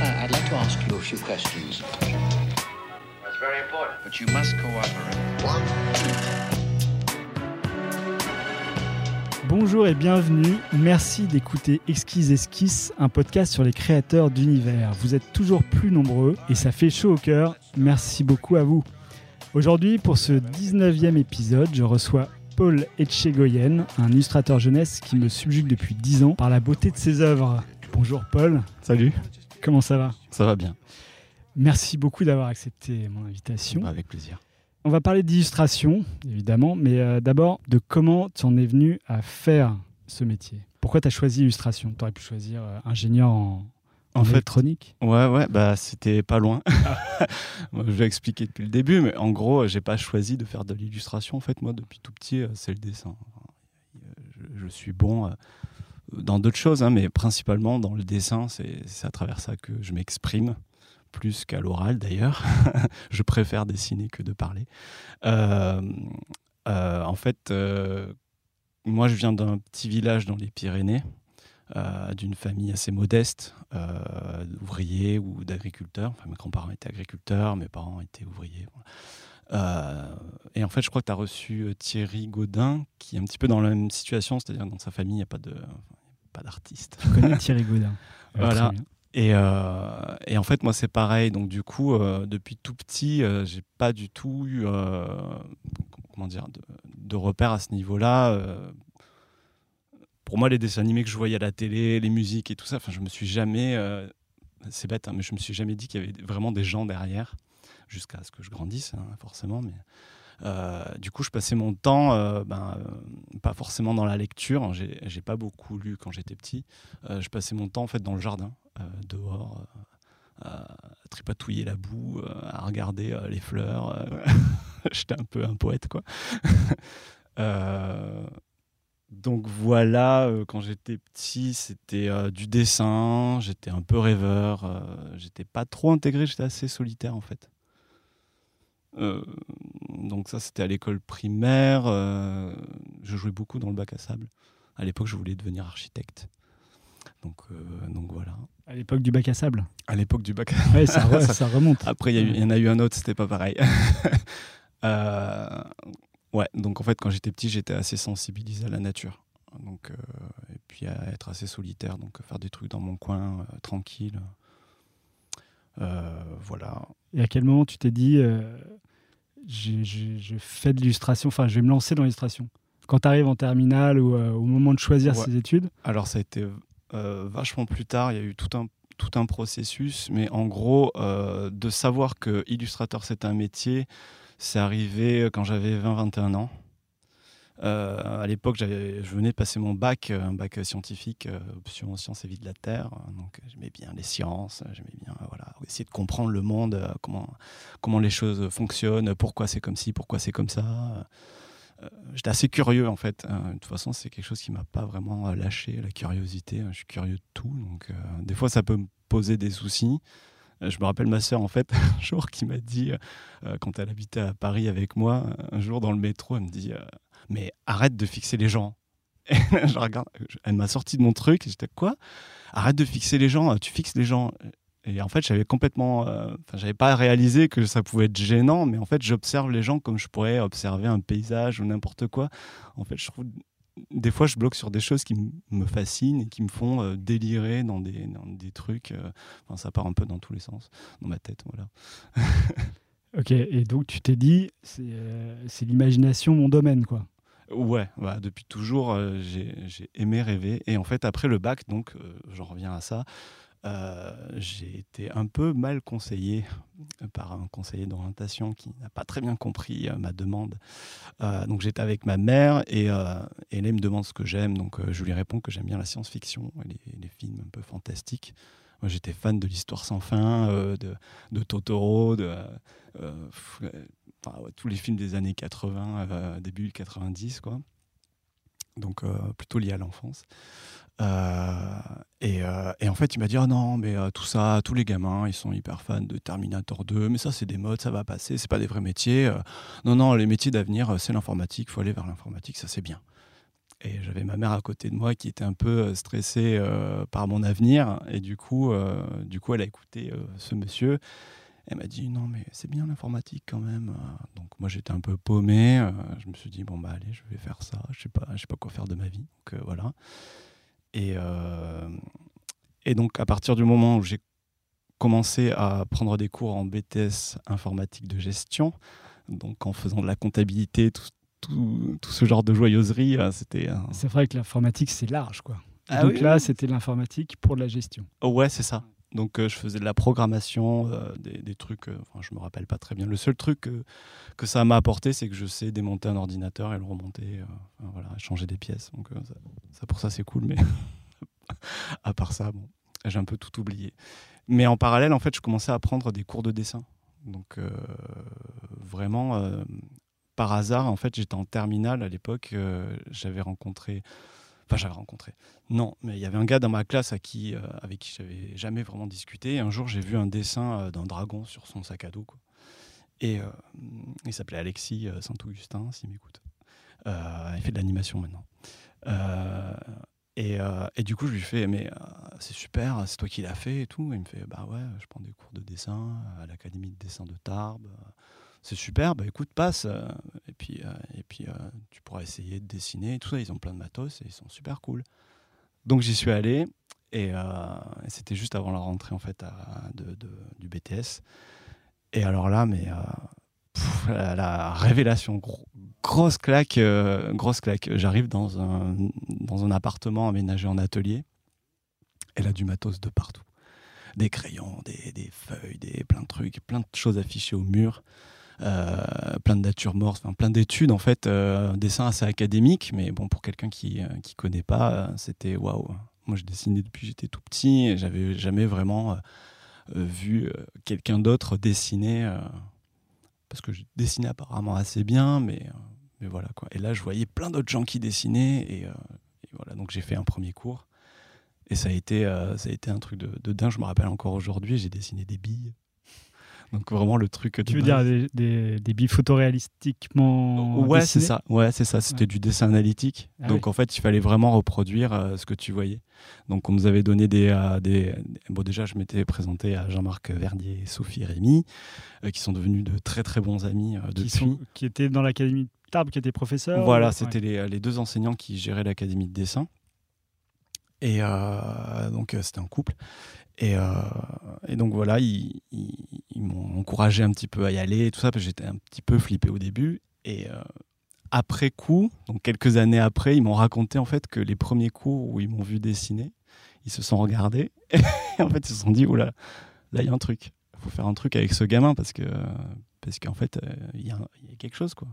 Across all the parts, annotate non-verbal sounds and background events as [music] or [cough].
I, I'd like to ask you a few questions. That's very important. But you must cooperate. Bonjour et bienvenue. Merci d'écouter Exquise Esquisse, un podcast sur les créateurs d'univers. Vous êtes toujours plus nombreux et ça fait chaud au cœur. Merci beaucoup à vous. Aujourd'hui, pour ce 19e épisode, je reçois Paul Etchegoyen, un illustrateur jeunesse qui me subjugue depuis 10 ans par la beauté de ses œuvres. Bonjour Paul. Salut. Comment ça va Ça va bien. Merci beaucoup d'avoir accepté mon invitation. Avec plaisir. On va parler d'illustration, évidemment, mais euh, d'abord de comment tu en es venu à faire ce métier. Pourquoi tu as choisi illustration? Tu aurais pu choisir euh, ingénieur en, en, En fait, électronique? Ouais, ouais, bah c'était pas loin. [laughs] Moi, je vais expliquer depuis le début, mais en gros, j'ai pas choisi de faire de l'illustration. En fait, moi, depuis tout petit, euh, c'est le dessin. Je, je suis bon dans d'autres choses, hein, mais principalement dans le dessin. C'est à travers ça que je m'exprime, plus qu'à l'oral d'ailleurs. [laughs] je préfère dessiner que de parler. Euh, euh, en fait, euh, moi, je viens d'un petit village dans les Pyrénées d'une famille assez modeste, d'ouvriers ou d'agriculteurs. Enfin, mes grands-parents étaient agriculteurs, mes parents étaient ouvriers. et en fait, je crois que tu as reçu Thierry Gaudin, qui est un petit peu dans la même situation, c'est-à-dire dans sa famille, il n'y a pas de pas d'artiste. Je connais Thierry Godin. [laughs] Voilà. Et, euh, et en fait, moi, c'est pareil. Donc, du coup, euh, depuis tout petit, euh, j'ai pas du tout eu, euh, comment dire, de, de repères à ce niveau-là. pour moi, les dessins animés que je voyais à la télé, les musiques et tout ça, enfin, je me suis jamais, c'est bête, hein, mais je me suis jamais dit qu'il y avait vraiment des gens derrière, jusqu'à ce que je grandisse, hein, forcément. Mais du coup, je passais mon temps, euh, ben, euh, pas forcément dans la lecture. J'ai j'ai pas beaucoup lu quand j'étais petit. Euh, je passais mon temps en fait dans le jardin, euh, dehors, euh, à tripatouiller la boue, euh, à regarder euh, les fleurs. euh. [laughs] J'étais un peu un poète, quoi. [laughs] Euh, donc voilà, euh, quand j'étais petit, c'était euh, du dessin. J'étais un peu rêveur. euh, j'étais pas trop intégré. J'étais assez solitaire en fait. Donc ça, c'était à l'école primaire. euh, je jouais beaucoup dans le bac à sable. À l'époque, je voulais devenir architecte. Donc, euh, donc voilà. À l'époque du bac à sable. À l'époque du bac. Ouais, ça, re- Ça- [laughs] ça remonte. Après, il y, en a eu un autre, c'était pas pareil. [laughs] Euh, ouais, donc en fait, quand j'étais petit, j'étais assez sensibilisé à la nature. Donc, et puis à être assez solitaire, donc faire des trucs dans mon coin, tranquille. Voilà. Et à quel moment tu t'es dit, j'ai- j'ai- je fais de l'illustration, enfin, je vais me lancer dans l'illustration Quand tu arrives en terminale ou euh, au moment de choisir Ouais. ses études Alors ça a été euh, vachement plus tard, il y a eu tout un, tout un processus, mais en gros, euh, de savoir que illustrateur c'est un métier, c'est arrivé quand j'avais 20-21 ans. Euh, à l'époque, je venais de passer mon bac, euh, un bac scientifique, euh, option sciences et vie de la Terre. Donc j'aimais bien les sciences, j'aimais bien voilà, essayer de comprendre le monde, comment, comment les choses fonctionnent, pourquoi c'est comme ci, pourquoi c'est comme ça. J'étais assez curieux en fait. Euh, de toute façon, c'est quelque chose qui m'a pas vraiment lâché, la curiosité. Je suis curieux de tout. Donc, des fois, ça peut me poser des soucis. Je me rappelle ma sœur, en fait, [laughs] un jour, qui m'a dit, quand elle habitait à Paris avec moi, un jour dans le métro, elle me dit Mais arrête de fixer les gens. [laughs] Je regarde, elle m'a sorti de mon truc, et j'étais Quoi? Arrête de fixer les gens, tu fixes les gens. Et en fait, j'avais complètement. euh, j'avais pas réalisé que ça pouvait être gênant, mais en fait, j'observe les gens comme je pourrais observer un paysage ou n'importe quoi. En fait, je trouve. Des fois, je bloque sur des choses qui me fascinent et qui me font euh, délirer dans des, dans des trucs. euh, Enfin, ça part un peu dans tous les sens, dans ma tête, voilà. [laughs] Ok, et donc tu t'es dit, c'est euh, c'est l'imagination mon domaine, quoi. Ouais, bah, depuis toujours, euh, j'ai aimé rêver. Et en fait, après le bac, donc, euh, j'en reviens à ça, j'ai été un peu mal conseillé par un conseiller d'orientation qui n'a pas très bien compris ma demande. Donc, j'étais avec ma mère et, il me demande ce que j'aime. Donc, je lui réponds que j'aime bien la science-fiction et les films un peu fantastiques. Moi, j'étais fan de l'histoire sans fin, euh, de, Totoro, de euh, euh, tous les films des années 80, euh, début 90, quoi. Donc plutôt lié à l'enfance. Et, en fait, il m'a dit oh non, mais tout ça, tous les gamins, ils sont hyper fans de Terminator 2, mais ça, c'est des modes, ça va passer, c'est pas des vrais métiers. Non, non, les métiers d'avenir, c'est l'informatique, il faut aller vers l'informatique, ça c'est bien. Et j'avais ma mère à côté de moi qui était un peu stressée par mon avenir. Et du coup, du coup elle a écouté ce monsieur. Elle m'a dit non mais c'est bien l'informatique quand même. Donc moi j'étais un peu paumé. Je me suis dit bon bah allez je vais faire ça. Je sais sais pas quoi faire de ma vie. Donc voilà. Et et donc à partir du moment où j'ai commencé à prendre des cours en BTS informatique de gestion, donc en faisant de la comptabilité, tout, tout, ce genre de joyeuserie, euh, c'était. C'est vrai que l'informatique c'est large quoi. Ah donc là, c'était l'informatique pour la gestion. ouais, c'est ça. Donc euh, je faisais de la programmation, euh, des, trucs, enfin je me rappelle pas très bien. Le seul truc que ça m'a apporté, c'est que je sais démonter un ordinateur et le remonter, voilà, changer des pièces. Donc ça, pour ça c'est cool, mais [laughs] à part ça, bon, j'ai un peu tout oublié. Mais en parallèle, en fait, je commençais à prendre des cours de dessin. Donc vraiment, par hasard, en fait, j'étais en terminale à l'époque. Euh, j'avais rencontré. Enfin, j'avais rencontré. Non, mais il y avait un gars dans ma classe à qui, euh, avec qui j'avais jamais vraiment discuté. un jour, j'ai vu un dessin euh, d'un dragon sur son sac à dos. Et il s'appelait Alexis Saint-Augustin, s'il m'écoute. il fait de l'animation maintenant. Et, et, du coup, je lui fais, mais c'est super, c'est toi qui l'as fait et tout. il me fait, bah ouais, je prends des cours de dessin à l'Académie de dessin de Tarbes c'est super, bah écoute, passe. Euh, et puis, euh, et puis euh, tu pourras essayer de dessiner. tout ça, ils ont plein de matos et ils sont super cool. Donc j'y suis allé et, c'était juste avant la rentrée en fait de, du BTS. Et alors là, mais la, révélation, grosse claque, grosse claque. J'arrive dans un, dans un appartement aménagé en atelier. Et là, du matos de partout. Des crayons, des, des feuilles, des, plein de trucs, plein de choses affichées au mur. Euh, plein de nature morte, enfin, plein d'études en fait, euh, un dessin assez académique, mais bon pour quelqu'un qui euh, connaît pas, c'était waouh. Moi je dessinais depuis j'étais tout petit, et j'avais jamais vraiment vu quelqu'un d'autre dessiner parce que je dessinais apparemment assez bien, mais, mais voilà quoi. Et là, je voyais plein d'autres gens qui dessinaient, et, voilà, donc j'ai fait un premier cours. Et ça a été, ça a été un truc de, de dingue. Je me rappelle encore aujourd'hui, j'ai dessiné des billes. Donc vraiment le truc. Tu veux dire des, des, des billes photoréalistiquement Ouais, c'est ça. Ouais, c'est ça. C'était du dessin analytique. Ah Donc en fait, il fallait vraiment reproduire euh, ce que tu voyais. Donc on nous avait donné des, euh, des... bon déjà je m'étais présenté à Jean-Marc Verdier et Sophie Rémy, euh, qui sont devenus de très très bons amis depuis. Qui, sont, qui étaient dans l'académie de Tarbes, qui étaient professeurs. Voilà, c'était les, les, deux enseignants qui géraient l'académie de dessin. Et donc c'était un couple. Euh, et, donc voilà, ils, m'ont encouragé un petit peu à y aller et tout ça, parce que j'étais un petit peu flippé au début. Et euh, après coup, donc quelques années après, ils m'ont raconté en fait que les premiers cours où ils m'ont vu dessiner, ils se sont regardés et [laughs] en fait ils se sont dit, oula, là il y a un truc, il faut faire un truc avec ce gamin parce que parce qu'en fait euh, il y, a quelque chose quoi.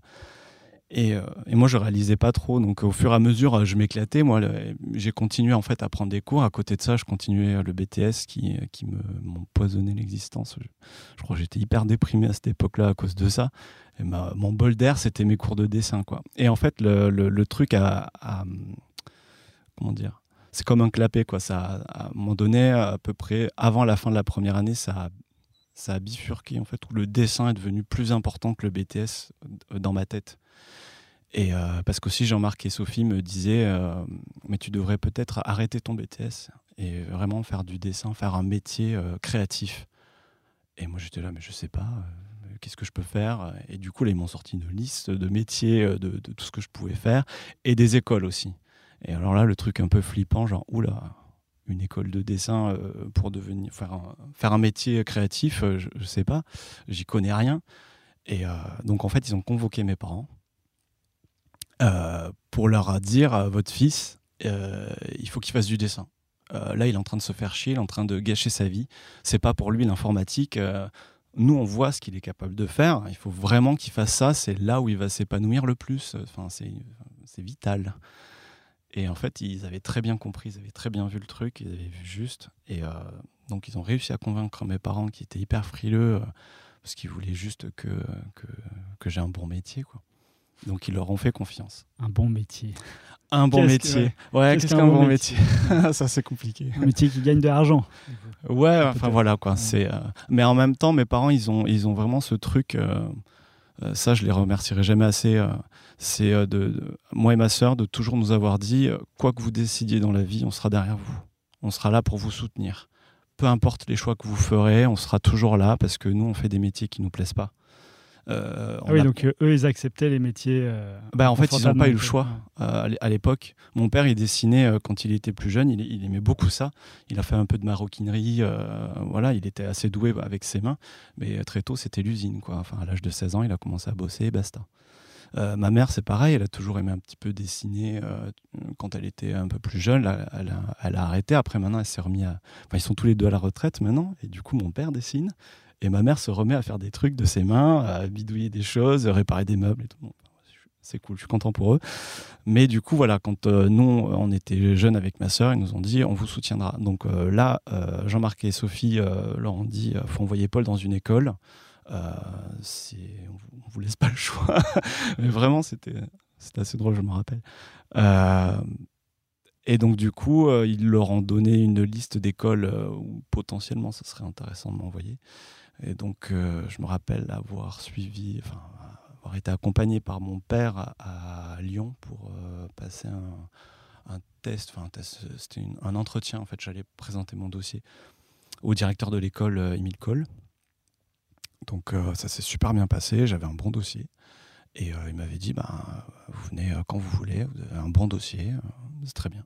Euh, et, moi, je réalisais pas trop. Donc, au fur et à mesure, je m'éclatais. Moi, j'ai continué en fait à prendre des cours. À côté de ça, je continuais le BTS qui, qui m'empoisonnait l'existence. Je, crois que j'étais hyper déprimé à cette époque-là à cause de ça. Et mon bol d'air, c'était mes cours de dessin, quoi. Et en fait, le, le, truc a, comment dire, c'est comme un clapet, quoi. Ça, à un moment donné, à peu près avant la fin de la première année, ça ça a bifurqué en fait, où le dessin est devenu plus important que le BTS euh, dans ma tête. Et euh, parce qu'aussi Jean-Marc et Sophie me disaient, euh, mais tu devrais peut-être arrêter ton BTS et vraiment faire du dessin, faire un métier euh, créatif. Et moi j'étais là, mais je sais pas, qu'est-ce que je peux faire? Et du coup là ils m'ont sorti une liste de métiers, de, de, tout ce que je pouvais faire et des écoles aussi. Et alors là le truc un peu flippant, genre oula, une école de dessin pour devenir faire un, faire un métier créatif, je, je sais pas, j'y connais rien. Et donc en fait ils ont convoqué mes parents euh, pour leur dire à votre fils, euh, il faut qu'il fasse du dessin. Euh, là, il est en train de se faire chier, il est en train de gâcher sa vie. C'est pas pour lui l'informatique. nous, on voit ce qu'il est capable de faire. Il faut vraiment qu'il fasse ça. C'est là où il va s'épanouir le plus. Enfin, c'est vital. Et en fait, ils avaient très bien compris, ils avaient très bien vu le truc, ils avaient vu juste. Et donc, ils ont réussi à convaincre mes parents qui étaient hyper frileux parce qu'ils voulaient juste que, que, que j'ai un bon métier. Quoi. Donc ils leur ont fait confiance. Un bon métier. Un bon métier. ouais, qu'est-ce qu'un bon métier, [laughs] Ça c'est compliqué. Un métier qui gagne de l'argent. Ouais, enfin voilà quoi. C'est. Euh, mais en même temps, mes parents, ils ont, ils ont vraiment ce truc. Euh, Euh, ça, je les remercierai jamais assez. c'est de, de- moi et ma sœur de toujours nous avoir dit quoi que vous décidiez dans la vie, on sera derrière vous. On sera là pour vous soutenir. Peu importe les choix que vous ferez, on sera toujours là parce que nous, on fait des métiers qui nous plaisent pas. Euh, Ah oui, a- donc euh, eux, ils acceptaient les métiers. euh, bah, en fait, ils n'ont pas eu le choix euh, à l'é- à l'époque. Mon père, il dessinait quand il était plus jeune. Il, il aimait beaucoup ça. Il a fait un peu de maroquinerie. voilà, il était assez doué avec ses mains. Mais très tôt, c'était l'usine. Quoi. Enfin, à l'âge de 16 ans, il a commencé à bosser et basta. Ma mère, c'est pareil. Elle a toujours aimé un petit peu dessiner quand elle était un peu plus jeune. Elle, a, elle a arrêté. Après, maintenant, elle s'est remis à. Enfin, ils sont tous les deux à la retraite maintenant. Et du coup, mon père dessine. Et ma mère se remet à faire des trucs de ses mains, à bidouiller des choses, réparer des meubles et tout. C'est cool, je suis content pour eux. Mais du coup, voilà, quand euh, nous, on était jeunes avec ma sœur, ils nous ont dit on vous soutiendra. Donc euh, là, euh, Jean-Marc et Sophie leur ont dit il faut envoyer Paul dans une école. On, on vous laisse pas le choix. [laughs] Mais vraiment, c'était assez drôle, je me rappelle. Et donc, du coup, ils leur ont donné une liste d'écoles où potentiellement ça serait intéressant de m'envoyer. Et donc, euh, je me rappelle avoir suivi, enfin, avoir été accompagné par mon père à, Lyon pour euh, passer un, test, enfin, c'était un entretien. En fait, j'allais présenter mon dossier au directeur de l'école, euh, Émile Coll. Donc, ça s'est super bien passé. J'avais un bon dossier. Et il m'avait dit, ben, vous venez quand vous voulez, vous avez un bon dossier, c'est très bien.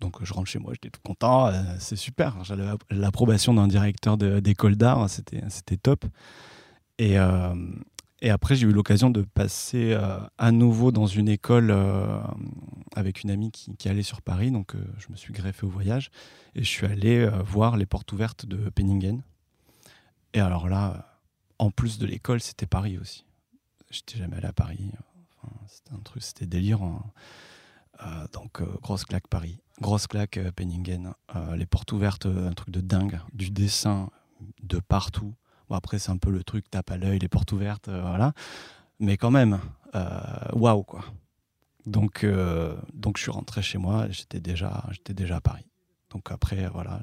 Donc je rentre chez moi, j'étais tout content, euh, c'est super. J'avais l'approbation d'un directeur d'école d'art, c'était top. Et, euh, et après, j'ai eu l'occasion de passer euh, à nouveau dans une école avec une amie qui, allait sur Paris. Donc je me suis greffé au voyage et je suis allé voir les portes ouvertes de Penningen. Et alors là, en plus de l'école, c'était Paris aussi. J'étais jamais allé à Paris. C'était un truc, c'était délire. hein. Euh, donc euh, grosse claque Paris, grosse claque euh, Penningen, les portes ouvertes, un truc de dingue, du dessin de partout. Bon après c'est un peu le truc tape à l'œil, les portes ouvertes, voilà. Mais quand même, waouh quoi. Donc donc je suis rentré chez moi, j'étais déjà j'étais déjà à Paris. Donc après voilà,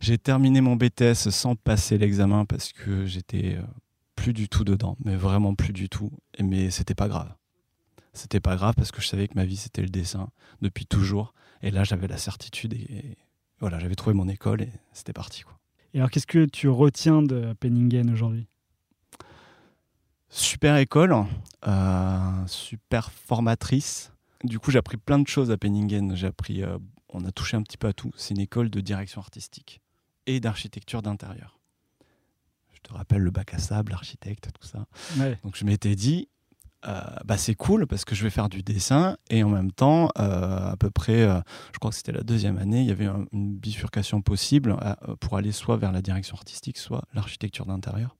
j'ai terminé mon BTS sans passer l'examen parce que j'étais plus du tout dedans, mais vraiment plus du tout. Mais c'était pas grave c'était pas grave parce que je savais que ma vie c'était le dessin depuis toujours. Et là j'avais la certitude et, et voilà j'avais trouvé mon école et c'était parti quoi. Et alors, qu'est-ce que tu retiens de Penningen aujourd'hui? Super école euh, super formatrice. Du coup j'ai appris plein de choses à Penningen. J'ai appris euh, on a touché un petit peu à tout. C'est une école de direction artistique et d'architecture d'intérieur. Je te rappelle le bac à sable l'architecte tout ça. Ouais. Donc je m'étais dit, euh, bah, c'est cool parce que je vais faire du dessin et en même temps, euh, à peu près, euh, je crois que c'était la deuxième année, il y avait un- une bifurcation possible pour aller soit vers la direction artistique, soit l'architecture d'intérieur.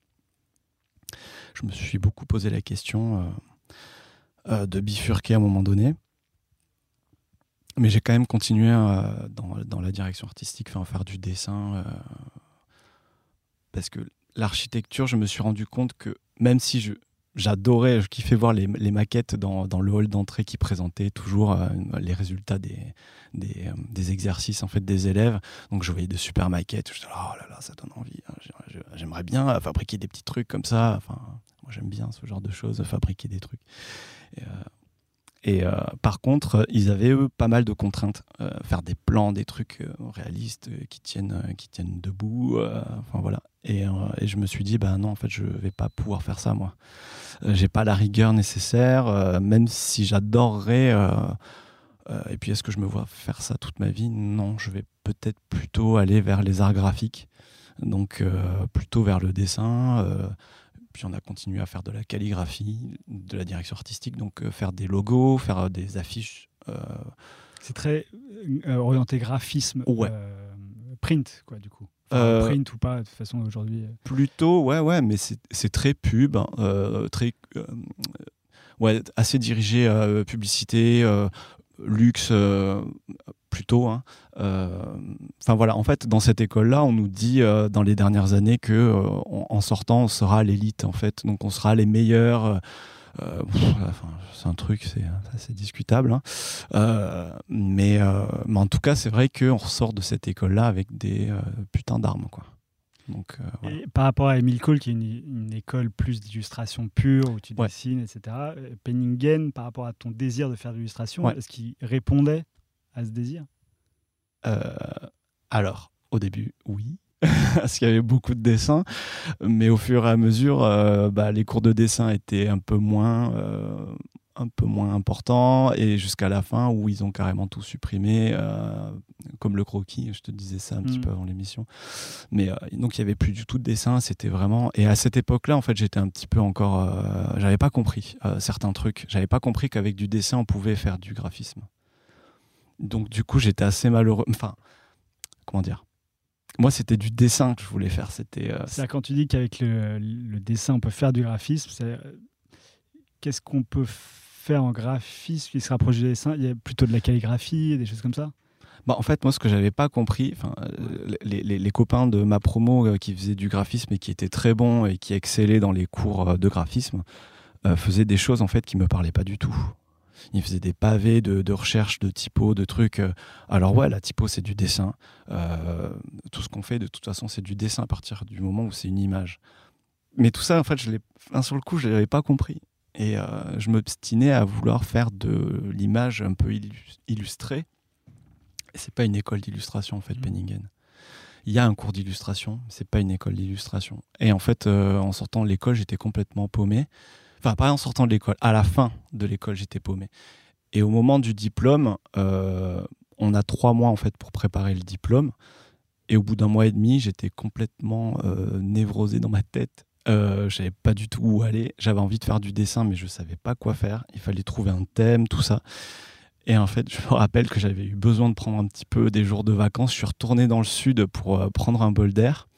Je me suis beaucoup posé la question de bifurquer à un moment donné. Mais j'ai quand même continué dans, dans la direction artistique, enfin, faire du dessin. parce que l'architecture, je me suis rendu compte que même si je, j'adorais, je kiffais voir les, les maquettes dans, dans le hall d'entrée qui présentaient toujours euh, les résultats des, des, euh, des exercices en fait des élèves. Donc je voyais de super maquettes. Je disais, oh là là, ça donne envie. hein. J'ai- j'ai- J'aimerais bien fabriquer des petits trucs comme ça. Enfin, moi j'aime bien ce genre de choses, fabriquer des trucs. Euh, et, euh, par contre, ils avaient eux pas mal de contraintes, Euh, faire des plans, des trucs euh, réalistes qui tiennent, qui tiennent debout. enfin voilà. Et, je me suis dit, bah non, en fait, je vais pas pouvoir faire ça moi. J'ai pas la rigueur nécessaire, même si j'adorerais. et puis, est-ce que je me vois faire ça toute ma vie? Non, je vais peut-être plutôt aller vers les arts graphiques, donc plutôt vers le dessin. Puis on a continué à faire de la calligraphie, de la direction artistique, donc euh, faire des logos, faire euh, des affiches. euh, C'est très orienté graphisme. Ouais. print, quoi, du coup. Euh, Print ou pas, de toute façon, aujourd'hui. Plutôt, ouais, ouais, mais c'est très pub, hein, euh, très, euh, ouais, assez dirigé publicité, luxe, euh, plutôt. hein. Euh, Enfin voilà, en fait, dans cette école-là, on nous dit euh, dans les dernières années que euh, en sortant, on sera l'élite, en fait, donc on sera les meilleurs. euh, c'est un truc, c'est ça, c'est discutable. hein. Mais, mais en tout cas, c'est vrai qu'on ressort de cette école-là avec des putains d'armes, quoi. Donc, euh, voilà. Et par rapport à Emile Cole, qui est une, une école plus d'illustration pure, où tu Ouais. dessines, etc., euh, Penningen, par rapport à ton désir de faire de l'illustration, Ouais. est-ce qu'il répondait à ce désir? Euh, alors, au début, oui. [laughs] Parce qu'il y avait beaucoup de dessins, mais au fur et à mesure, euh, bah, les cours de dessin étaient un peu moins, un peu moins importants, et jusqu'à la fin où ils ont carrément tout supprimé, euh, comme le croquis. Je te disais ça un petit Mm. peu avant l'émission. Mais euh, donc il y avait plus du tout de dessin. C'était vraiment. Et à cette époque-là, en fait, j'étais un petit peu encore. euh, J'avais pas compris euh, certains trucs. J'avais pas compris qu'avec du dessin, on pouvait faire du graphisme. Donc du coup, j'étais assez malheureux. Enfin, comment dire? Moi, c'était du dessin que je voulais faire. C'était. euh, C'est-à-dire quand tu dis qu'avec le, le dessin, on peut faire du graphisme, qu'est-ce qu'on peut faire en graphisme qui se rapproche du dessin? Il y a plutôt de la calligraphie, des choses comme ça? Bah, en fait, moi, ce que j'avais pas compris, euh, les, les- copains de ma promo euh, qui faisaient du graphisme et qui étaient très bons et qui excellaient dans les cours euh, de graphisme faisaient des choses en fait qui me parlaient pas du tout. Ils faisaient des pavés de, de recherche, de typo, de trucs. Alors ouais, la typo c'est du dessin. Tout ce qu'on fait de toute façon c'est du dessin à partir du moment où c'est une image. Mais tout ça en fait, je l'ai, sur le coup, je l'avais pas compris. Et euh, je m'obstinais à vouloir faire de l'image un peu illu- illustrée. C'est pas une école d'illustration en fait, Mhm. Penningen. Il y a un cours d'illustration, mais c'est pas une école d'illustration. Et en fait, euh, en sortant de l'école, j'étais complètement paumé. Enfin, pas en sortant de l'école, à la fin de l'école, j'étais paumé. Et au moment du diplôme, euh, on a trois mois en fait pour préparer le diplôme. Et au bout d'un mois et demi, j'étais complètement névrosé dans ma tête. Euh, je savais pas du tout où aller. J'avais envie de faire du dessin, mais je savais pas quoi faire. Il fallait trouver un thème, tout ça. Et en fait, je me rappelle que j'avais eu besoin de prendre un petit peu des jours de vacances. Je suis retourné dans le sud pour euh, prendre un bol d'air.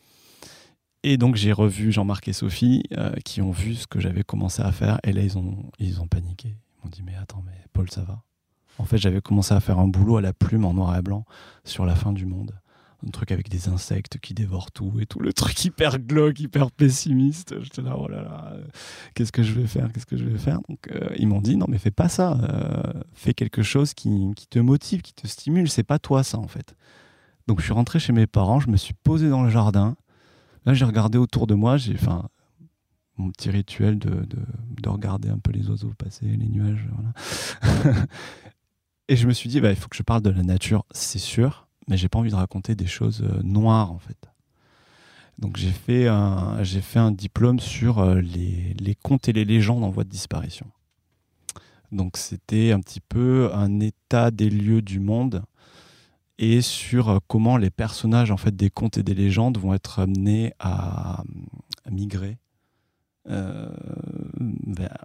Et donc, j'ai revu Jean-Marc et Sophie euh, qui ont vu ce que j'avais commencé à faire. Et là, ils ont, ils ont paniqué. Ils m'ont dit Mais attends, mais Paul, ça va? En fait, j'avais commencé à faire un boulot à la plume en noir et blanc sur la fin du monde. Un truc avec des insectes qui dévorent tout et tout. Le truc hyper glauque, hyper pessimiste. J'étais là, oh là là, qu'est-ce que je vais faire Qu'est-ce que je vais faire? Donc, euh, ils m'ont dit Non, mais fais pas ça. euh, fais quelque chose qui, qui te motive, qui te stimule. C'est pas toi, ça, en fait. Donc, je suis rentré chez mes parents. Je me suis posé dans le jardin. Là, j'ai regardé autour de moi. J'ai enfin mon petit rituel de, de, de regarder un peu les oiseaux passer, les nuages. [laughs] Et je me suis dit, bah, il faut que je parle de la nature, c'est sûr, mais j'ai pas envie de raconter des choses euh, noires, en fait. Donc j'ai fait un, fait un diplôme sur euh, les, les contes et les légendes en voie de disparition. Donc c'était un petit peu un état des lieux du monde et sur euh, comment les personnages en fait des contes et des légendes vont être amenés à, migrer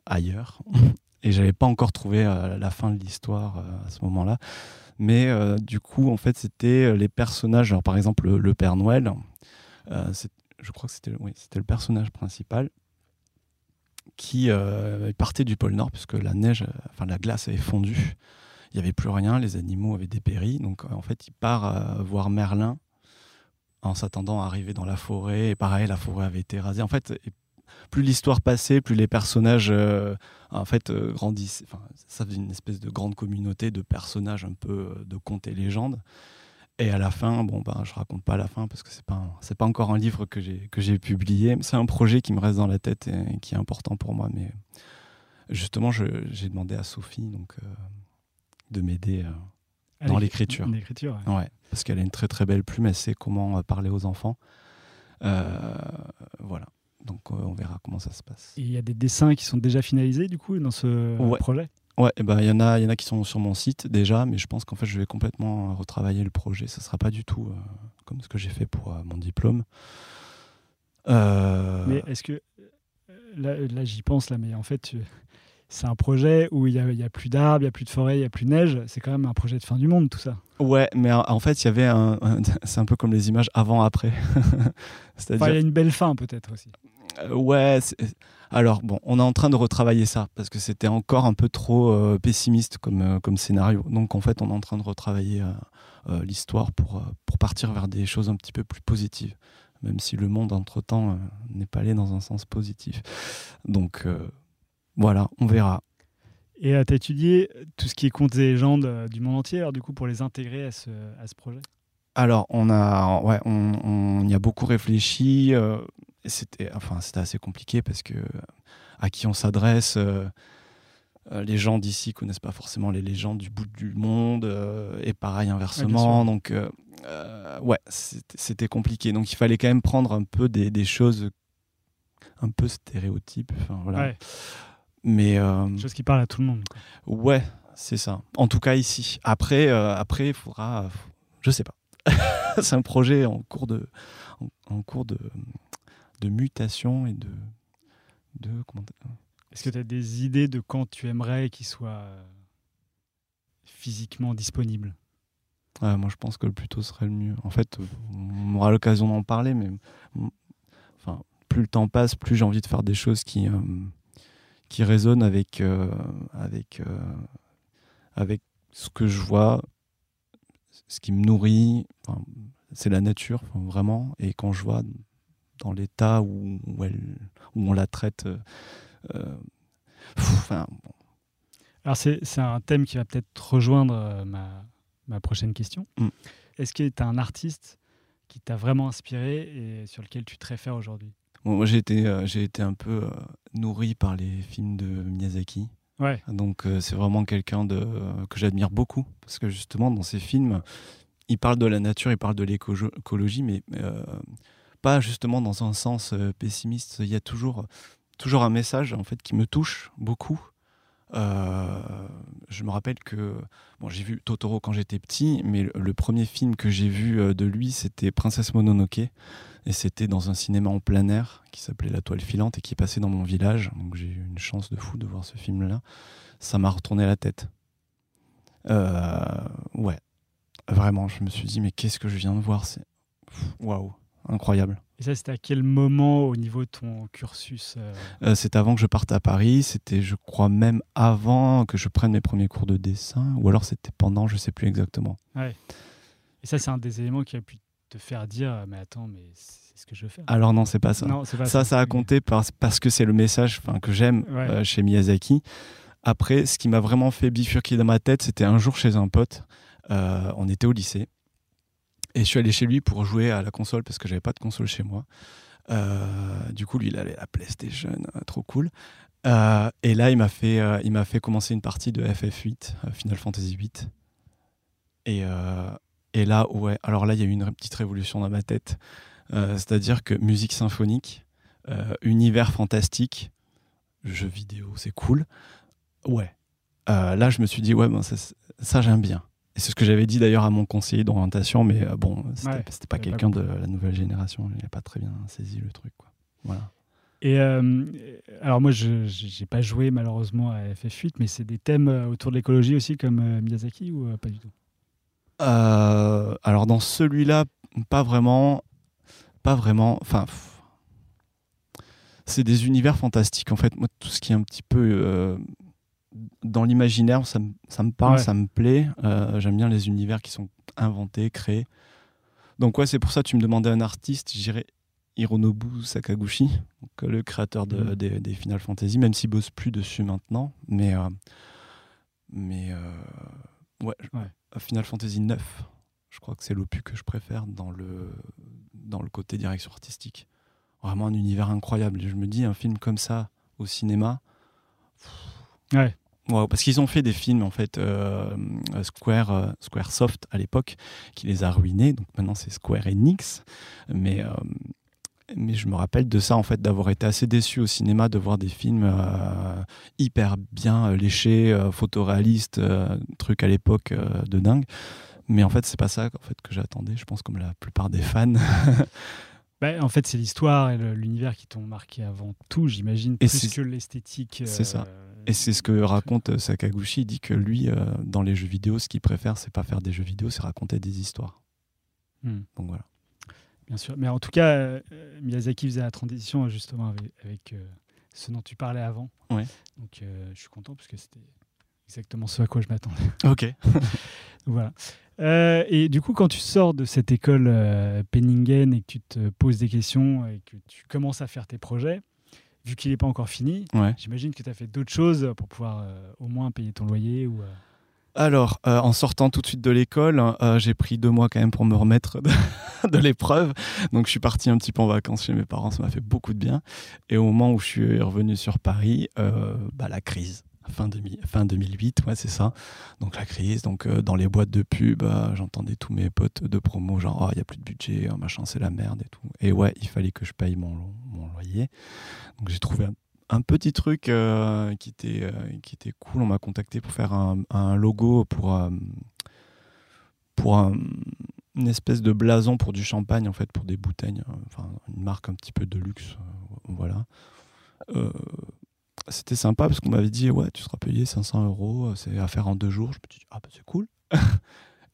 ailleurs. [laughs] Et j'avais pas encore trouvé la fin de l'histoire à ce moment-là. Mais euh, du coup, en fait, c'était euh, les personnages. Alors, par exemple, le, Père Noël. euh, je crois que c'était le personnage principal qui partait du pôle Nord puisque la neige, enfin la glace avait fondu. Il n'y avait plus rien, les animaux avaient dépéri. Donc, en fait, il part voir Merlin en s'attendant à arriver dans la forêt. Et pareil, la forêt avait été rasée. En fait, plus l'histoire passait, plus les personnages euh, en fait euh, grandissaient. Enfin, ça faisait une espèce de grande communauté de personnages un peu euh, de contes et légendes. Et à la fin, bon ben, je raconte pas la fin parce que c'est pas c'est pas encore un livre que j'ai que j'ai publié. C'est un projet qui me reste dans la tête et, qui est important pour moi. Mais justement, j'ai demandé à Sophie donc euh, de m'aider. euh, Dans l'écrit- l'écriture. L'écriture, ouais. Ouais, parce qu'elle a une très très belle plume, elle sait comment parler aux enfants. Euh, voilà, donc euh, on verra comment ça se passe. Et il y a des dessins qui sont déjà finalisés, du coup, dans ce Ouais. projet? Ouais, et ben il y en a, il y en a qui sont sur mon site déjà, mais je pense qu'en fait je vais complètement euh, retravailler le projet. Ça sera pas du tout euh, comme ce que j'ai fait pour euh, mon diplôme. Euh, Mais est-ce que. Là, là, j'y pense, là, mais en fait, c'est un projet où il n'y a, y a plus d'arbres, il n'y a plus de forêt, il n'y a plus de neige. C'est quand même un projet de fin du monde, tout ça. Ouais, mais en fait il y avait un, un- [laughs] c'est un peu comme les images avant-après. [laughs] Enfin, il y a une belle fin, peut-être aussi. Euh, ouais. Alors bon, on est en train de retravailler ça parce que c'était encore un peu trop euh, pessimiste comme, euh, comme scénario. Donc en fait, on est en train de retravailler euh, l'histoire pour, pour partir vers des choses un petit peu plus positives, même si le monde entre-temps n'est pas allé dans un sens positif. Donc voilà, on verra. Et tu as étudié tout ce qui est contes et légendes du monde entier, alors du coup, pour les intégrer à ce, à ce projet? Alors, on a, ouais, on, on y a beaucoup réfléchi. euh, c'était, enfin, c'était assez compliqué parce que à qui on s'adresse, euh, euh, les gens d'ici connaissent pas forcément les légendes du bout du monde, euh, et pareil inversement. donc, euh, euh, ouais, c'était compliqué. Donc, il fallait quand même prendre un peu des, des choses un peu stéréotypes. Enfin, voilà. Ouais, Mais euh, chose qui parle à tout le monde. quoi. Ouais, c'est ça. En tout cas ici. Après, euh, après, il faudra, je sais pas. [laughs] c'est un projet en cours de, en, en cours de, de mutation et de, de Est-ce que tu as des idées de quand tu aimerais qu'il soit euh, physiquement disponible? Ouais, moi, je pense que le plus tôt serait le mieux. En fait, on aura l'occasion d'en parler, mais mm, enfin, plus le temps passe, plus j'ai envie de faire des choses qui, euh, qui résonnent avec, euh, avec, euh, avec ce que je vois, ce qui me nourrit. Enfin, c'est la nature, enfin, vraiment. Et quand je vois dans l'état où, où, où on la traite, euh, euh, pff, enfin, bon, Alors, c'est un thème qui va peut-être rejoindre euh, ma, ma prochaine question. Mm. Est-ce que tu as un artiste qui t'a vraiment inspiré et sur lequel tu te réfères aujourd'hui? Bon, moi, j'ai été, euh, été un peu euh, nourri par les films de Miyazaki. Ouais, Donc, euh, c'est vraiment quelqu'un que j'admire beaucoup. Parce que justement, dans ces films, il parle de la nature, il parle de l'éco- écologie, mais pas justement dans un sens euh, pessimiste. Il y a toujours, toujours un message en fait, qui me touche beaucoup. Euh, je me rappelle que bon, j'ai vu Totoro quand j'étais petit, mais le, premier film que j'ai vu euh, de lui, c'était Princesse Mononoke. Et c'était dans un cinéma en plein air qui s'appelait La Toile Filante et qui passait dans mon village. Donc j'ai eu une chance de fou de voir ce film-là. Ça m'a retourné la tête. Ouais, vraiment, je me suis dit, mais qu'est-ce que je viens de voir? C'est waouh, incroyable. et ça, c'était à quel moment au niveau de ton cursus euh, Euh, c'était avant que je parte à Paris, c'était, je crois, même avant que je prenne mes premiers cours de dessin, ou alors c'était pendant, je sais plus exactement. Et ça, c'est un des éléments qui a pu te faire dire Mais attends, mais c'est ce que je veux faire. Alors non, c'est pas ça. non, pas ça, ça a Ok. compté parce, parce que c'est le message que j'aime Ouais. euh, chez Miyazaki. Après, ce qui m'a vraiment fait bifurquer dans ma tête, c'était un jour chez un pote. euh, on était au lycée. Et je suis allé chez lui pour jouer à la console parce que j'avais pas de console chez moi. Euh, du coup, lui, il avait la PlayStation, euh, trop cool. Euh, et là, il m'a fait, il m'a fait commencer une partie de FF8, euh, Final Fantasy 8. Et, et là, ouais, alors là, il y a eu une petite révolution dans ma tête. C'est-à-dire que musique symphonique, univers fantastique, jeux vidéo, c'est cool. Ouais. Là, je me suis dit, ouais, ben, ça, j'aime bien. Et c'est ce que j'avais dit d'ailleurs à mon conseiller d'orientation, mais euh, bon, c'était Ouais, pas quelqu'un de la nouvelle génération. Il n'a pas très bien saisi le truc. Quoi. Voilà. Et euh, alors, moi, je n'ai pas joué malheureusement à FF8, mais c'est des thèmes euh, autour de l'écologie aussi, comme Miyazaki, ou pas du tout? Euh, alors dans celui-là, pas vraiment, pas vraiment. Enfin, c'est des univers fantastiques. En fait, moi, tout ce qui est un petit peu dans l'imaginaire, ça, me- ça me parle, Ouais. ça me plaît. Euh, J'aime bien les univers qui sont inventés, créés. Donc ouais, c'est pour ça que tu me demandais un artiste, je dirais Hironobu Sakaguchi, donc, le créateur de- Mhm. des, des Final Fantasy, même s'il bosse plus dessus maintenant, mais euh, mais euh, ouais, Ouais. Final Fantasy 9, je crois que c'est l'opus que je préfère dans le dans le côté direction artistique. Vraiment un univers incroyable. Je me dis un film comme ça au cinéma. Ouais. Parce qu'ils ont fait des films en fait euh, Square euh, Square Soft à l'époque qui les a ruinés. Donc maintenant c'est Square Enix. Mais euh, mais je me rappelle de ça en fait d'avoir été assez déçu au cinéma de voir des films euh, hyper bien euh, léchés, euh, photoréalistes, euh, trucs à l'époque euh, de dingue. Mais en fait c'est pas ça en fait que j'attendais. Je pense comme la plupart des fans. [laughs] Bah, en fait, c'est l'histoire et l'univers qui t'ont marqué avant tout, j'imagine, plus c'est- que l'esthétique. c'est ça. euh, Et c'est ce que raconte euh, Sakaguchi. Il dit que lui, euh, dans les jeux vidéo, ce qu'il préfère, c'est pas faire des jeux vidéo, c'est raconter des histoires. hmm, Donc voilà. bien sûr. Mais en tout cas, euh, Miyazaki faisait la transition justement avec, avec, ce dont tu parlais avant. Ouais. Donc, je suis content parce que c'était exactement ce à quoi je m'attendais. Ok. [laughs] Voilà. Euh, et du coup, quand tu sors de cette école euh, Penningen et que tu te poses des questions et que tu commences à faire tes projets, vu qu'il n'est pas encore fini, Ouais. j'imagine que tu as fait d'autres choses pour pouvoir euh, au moins payer ton loyer ou. euh, Alors, euh, en sortant tout de suite de l'école, euh, j'ai pris deux mois quand même pour me remettre de, [laughs] de l'épreuve. Donc, je suis parti un petit peu en vacances chez mes parents, ça m'a fait beaucoup de bien. Et au moment où je suis revenu sur Paris, euh, bah, la crise. Fin, 2000 fin 2008, ouais, c'est ça. Donc la crise, donc euh, dans les boîtes de pub, euh, j'entendais tous mes potes de promo, genre, il n'y a plus de budget, euh, machin, c'est la merde et tout. Et ouais, il fallait que je paye mon, loyer. Donc j'ai trouvé un, petit truc qui, était, qui était cool. On m'a contacté pour faire un, logo pour, pour un- une espèce de blason pour du champagne, en fait, pour des bouteilles. euh, Enfin, une marque un petit peu de luxe. voilà. Euh, c'était sympa parce qu'on m'avait dit, ouais, tu seras payé 500 euros, euh, c'est à faire en deux jours. Je me suis dit, ah, bah, c'est cool. [laughs]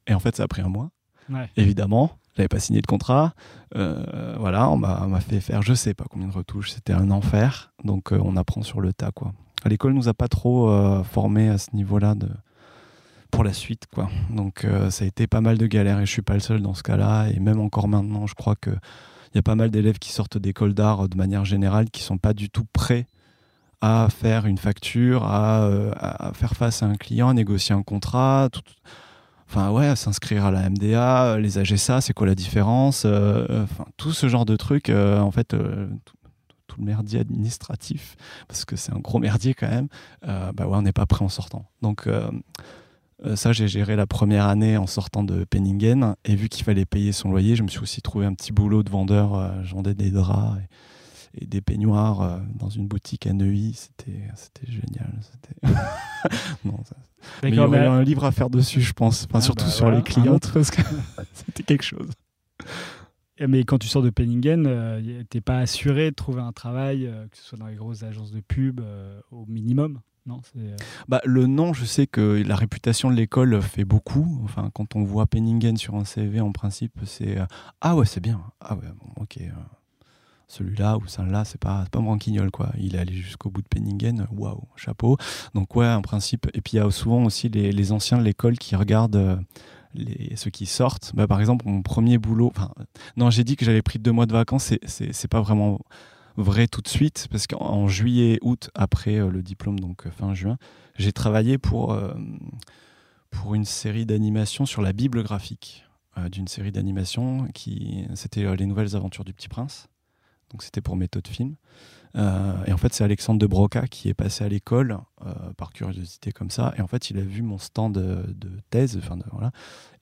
Et en fait, ça a pris un mois Ouais. évidemment. J'avais pas signé de contrat. Euh, voilà, on m'a fait faire je sais pas combien de retouches. C'était un enfer. Donc euh, on apprend sur le tas quoi. À l'école, nous a pas trop euh, formés à ce niveau-là de pour la suite quoi. Donc ça a été pas mal de galères et je suis pas le seul dans ce cas-là. Et même encore maintenant, je crois que il y a pas mal d'élèves qui sortent d'école d'art de manière générale qui sont pas du tout prêts à faire une facture, à, euh, à faire face à un client, négocier un contrat, Enfin ouais, s'inscrire à la MDA, euh, les AGSA, c'est quoi la différence euh, Enfin tout ce genre de trucs, en fait, tout, le merdier administratif, parce que c'est un gros merdier quand même. bah ouais, on n'est pas prêt en sortant. Donc ça, j'ai géré la première année en sortant de Penningen, et vu qu'il fallait payer son loyer, je me suis aussi trouvé un petit boulot de vendeur. je vendais des draps et des peignoirs euh, dans une boutique à Neuilly. C'était c'était génial. C'était [laughs] non, ça- mais il y aurait mais- un livre à faire dessus, je pense. Enfin, Ah, surtout bah, sur voilà, les autre. parce que [laughs] c'était quelque chose. Mais quand tu sors de Penningen, euh, t'es pas assuré de trouver un travail, euh, que ce soit dans les grosses agences de pub, euh, au minimum. Non, Bah, le nom, je sais que la réputation de l'école fait beaucoup. Enfin, quand on voit Penningen sur un CV, en principe, c'est ah ouais, c'est bien. Ah ouais, bon, ok. Celui-là ou celle-là, c'est pas, pas branquignol, quoi. Il est allé jusqu'au bout de Penningen, waouh, chapeau. Donc, ouais, en principe. Et puis, il y a souvent aussi les, les anciens de l'école qui regardent euh, les, ceux qui sortent. Bah, par exemple, mon premier boulot. Non, j'ai dit que j'avais pris deux mois de vacances. C'est, pas vraiment vrai tout de suite, parce qu'en en juillet, août, après euh, le diplôme, donc euh, fin juin, j'ai travaillé pour, pour une série d'animation sur la Bible graphique d'une série d'animation qui c'était les nouvelles aventures du Petit Prince. Donc c'était pour méthode film. Euh, et en fait, c'est Alexandre de Broca qui est passé à l'école euh, par curiosité comme ça. Et en fait, il a vu mon stand de, de thèse. Enfin, voilà.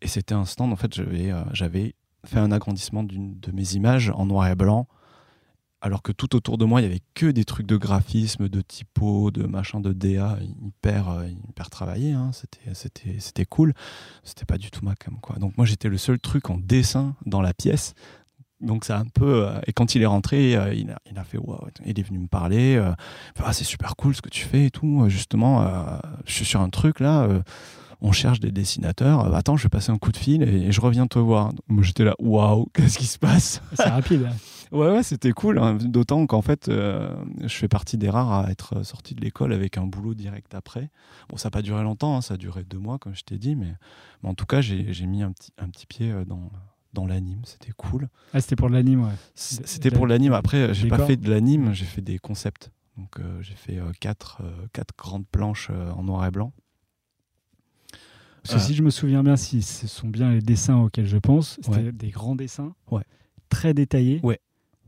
Et c'était un stand. En fait, j'avais euh, fait un agrandissement de mes images en noir et blanc. Alors que tout autour de moi, il y avait que des trucs de graphisme, de typo, de machin, de DA, hyper, euh, hyper travaillé. hein. C'était, c'était, c'était cool. C'était pas du tout ma cam. Donc moi, j'étais le seul truc en dessin dans la pièce. Donc ça a un peu. euh, et quand il est rentré, euh, il, a, il a fait waouh. Il est venu me parler. euh, ah, c'est super cool ce que tu fais et tout. Euh, Justement, euh, je suis sur un truc là. euh, on cherche des dessinateurs. Attends, je vais passer un coup de fil et, et je reviens te voir. Donc, moi, j'étais là, waouh, [laughs] qu'est-ce qui se passe? C'est rapide. hein. [laughs] Ouais, ouais, c'était cool. hein. D'autant qu'en fait, euh, je fais partie des rares à être sorti de l'école avec un boulot direct après. Bon, ça n'a pas duré longtemps, hein, ça a duré deux mois, comme je t'ai dit, mais, mais en tout cas, j'ai mis un petit, un petit pied dans, dans l'anime. C'était cool. Ah, c'était pour de l'anime, ouais. C'était de- pour l'anime. Après, j'ai pas fait de l'anime, j'ai fait des concepts. Donc, euh, j'ai fait euh, quatre, euh, quatre grandes planches en noir et blanc. Parce que si je me souviens bien, si ce sont bien les dessins auxquels je pense, c'était Ouais. des grands dessins, Ouais. très détaillés. Ouais.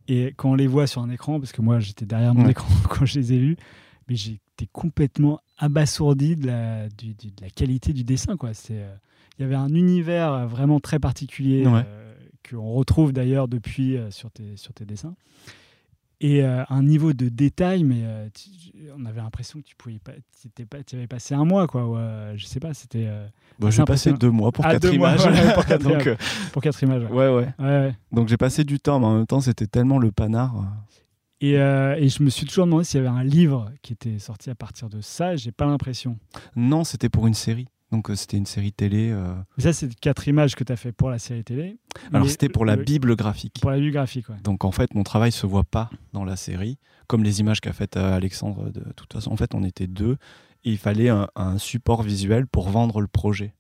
Et quand on les voit sur un écran, parce que moi j'étais derrière mon Ouais. écran [laughs] quand je les ai vus, mais j'étais complètement abasourdi de la, du- du- de la qualité du dessin. quoi. C'est, Il y avait un univers euh, vraiment très particulier Ouais. euh, qu'on retrouve d'ailleurs depuis euh, sur, tes, sur tes dessins. Et euh, un niveau de détail, mais euh, tu- on avait l'impression que tu pouvais pas, tu avais passé un mois, quoi. ou, euh, je sais pas, c'était Bon, C'est j'ai passé deux mois pour Ah, quatre mois, images. ouais, [laughs] pour quatre Donc, images. pour quatre images. ouais. ouais, ouais. Donc, j'ai passé du temps, mais en même temps, c'était tellement le panard. Et, et je me suis toujours demandé s'il y avait un livre qui était sorti à partir de ça. J'ai pas l'impression. Non, c'était pour une série. Donc, euh, c'était une série télé. euh, ça, c'est quatre images que tu as fait pour la série télé. Alors c'était pour la le- Bible graphique. Pour la vue graphique, ouais. Donc en fait mon travail se voit pas dans la série, comme les images qu'a faites euh, Alexandre. De toute façon, en fait on était deux et il fallait un, un support visuel pour vendre le projet.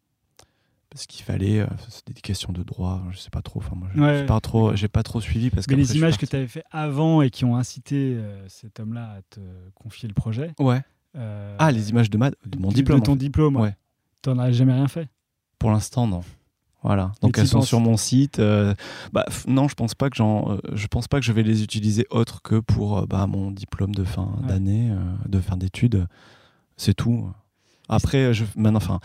Parce qu'il fallait, euh, c'était des questions de droit, je sais pas trop. Enfin moi, je- Ouais, j'ai pas trop, j'ai pas trop suivi parce que Mais les images que tu avais fait avant et qui ont incité euh, cet homme-là à te confier le projet. Ouais. euh, Ah les images de, ma, de mon de- diplôme. De ton en fait. diplôme. ouais. T'en as jamais rien fait Pour l'instant, non. Voilà. Donc elles sont sur mon site. euh, bah, non, je pense pas que j'en, euh, je pense pas que je vais les utiliser autre que pour euh, bah, mon diplôme de fin Ouais. d'année, de fin d'études. C'est tout. Après, je, maintenant, enfin,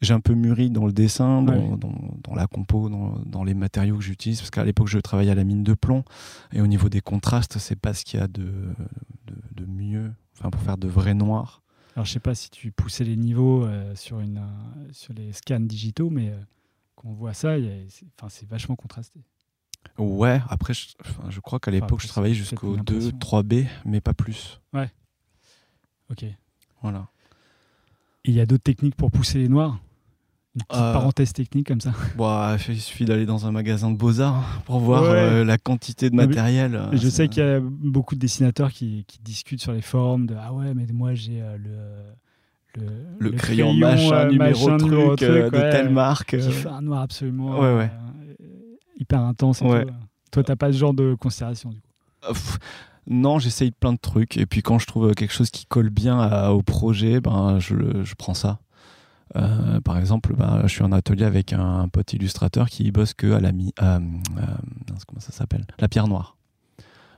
j'ai un peu mûri dans le dessin, dans, Ouais. dans- dans la compo, dans, dans les matériaux que j'utilise, parce qu'à l'époque, je travaillais à la mine de plomb, et au niveau des contrastes, c'est pas ce qu'il y a de, de, de mieux, enfin, pour faire de vrais noirs. Alors, je sais pas si tu poussais les niveaux euh, sur, une, euh, sur les scans digitaux, mais euh, quand on voit ça, c'est vachement contrasté. Ouais, après, je, enfin, je crois qu'à l'époque, je travaillais jusqu'au une 2, impression. 3B, mais pas plus. Ok. Et Voilà. il y a d'autres techniques pour pousser les noirs? Une petite Euh, parenthèse technique comme ça. Bon, il suffit d'aller dans un magasin de beaux-arts pour voir Ouais. euh, la quantité de matériel. euh, je sais qu'il y a beaucoup de dessinateurs qui, qui discutent sur les forums de Ah ouais, mais moi j'ai euh, le, le, Le, crayon, machin, euh, numéro machin, truc, numéro euh, de telle marque. Qui euh. fait un noir absolument Ouais, euh, hyper intense et tout. Toi, t'as pas ce genre de considération du coup? Euh, Non, j'essaye plein de trucs. Et puis quand je trouve quelque chose qui colle bien à- au projet, ben, je, le- je prends ça. Euh, par exemple, ben, je suis en atelier avec un, pote illustrateur qui bosse que à la mi- euh, euh, comment ça s'appelle? La pierre noire.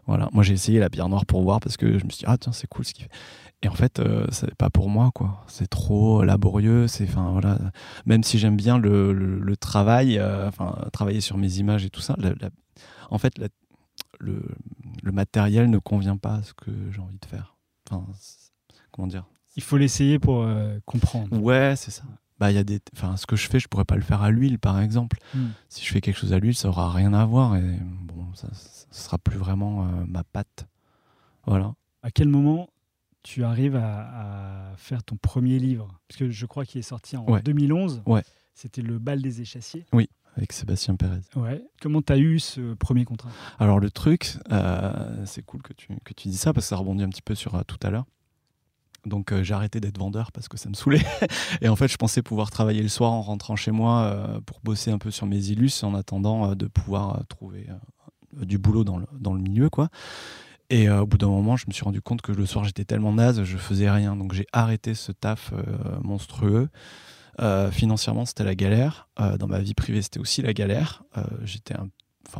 Voilà. Moi, j'ai essayé la pierre noire pour voir parce que je me suis dit ah tiens c'est cool ce qu'il fait. Et en fait, c'est pas pour moi quoi. C'est trop laborieux. C'est enfin voilà. Même si j'aime bien le, travail, enfin travailler sur mes images et tout ça. en fait, le, le matériel ne convient pas à ce que j'ai envie de faire. Enfin, comment dire? Il faut l'essayer pour euh, comprendre. Ouais, c'est ça. Bah, y a des, enfin, ce que je fais, je pourrais pas le faire à l'huile, par exemple. Hmm. Si je fais quelque chose à l'huile, ça aura rien à voir et bon, ça, ça sera plus vraiment euh, ma patte. Voilà. À quel moment tu arrives à, à faire ton premier livre? Parce que je crois qu'il est sorti en Ouais. 2011. Ouais. C'était Le bal des échassiers. Avec Sébastien Pérez. Ouais. Comment tu as eu ce premier contrat? Alors le truc, euh, c'est cool que tu, que tu dis ça parce que ça rebondit un petit peu sur euh, tout à l'heure. Donc euh, j'ai arrêté d'être vendeur parce que ça me saoulait. [laughs] Et en fait, je pensais pouvoir travailler le soir en rentrant chez moi euh, pour bosser un peu sur mes illus en attendant euh, de pouvoir trouver du boulot dans le, dans le milieu. quoi. Et au bout d'un moment, je me suis rendu compte que le soir, j'étais tellement naze, je faisais rien. Donc j'ai arrêté ce taf monstrueux. Financièrement, c'était la galère. Dans ma vie privée, c'était aussi la galère. J'étais un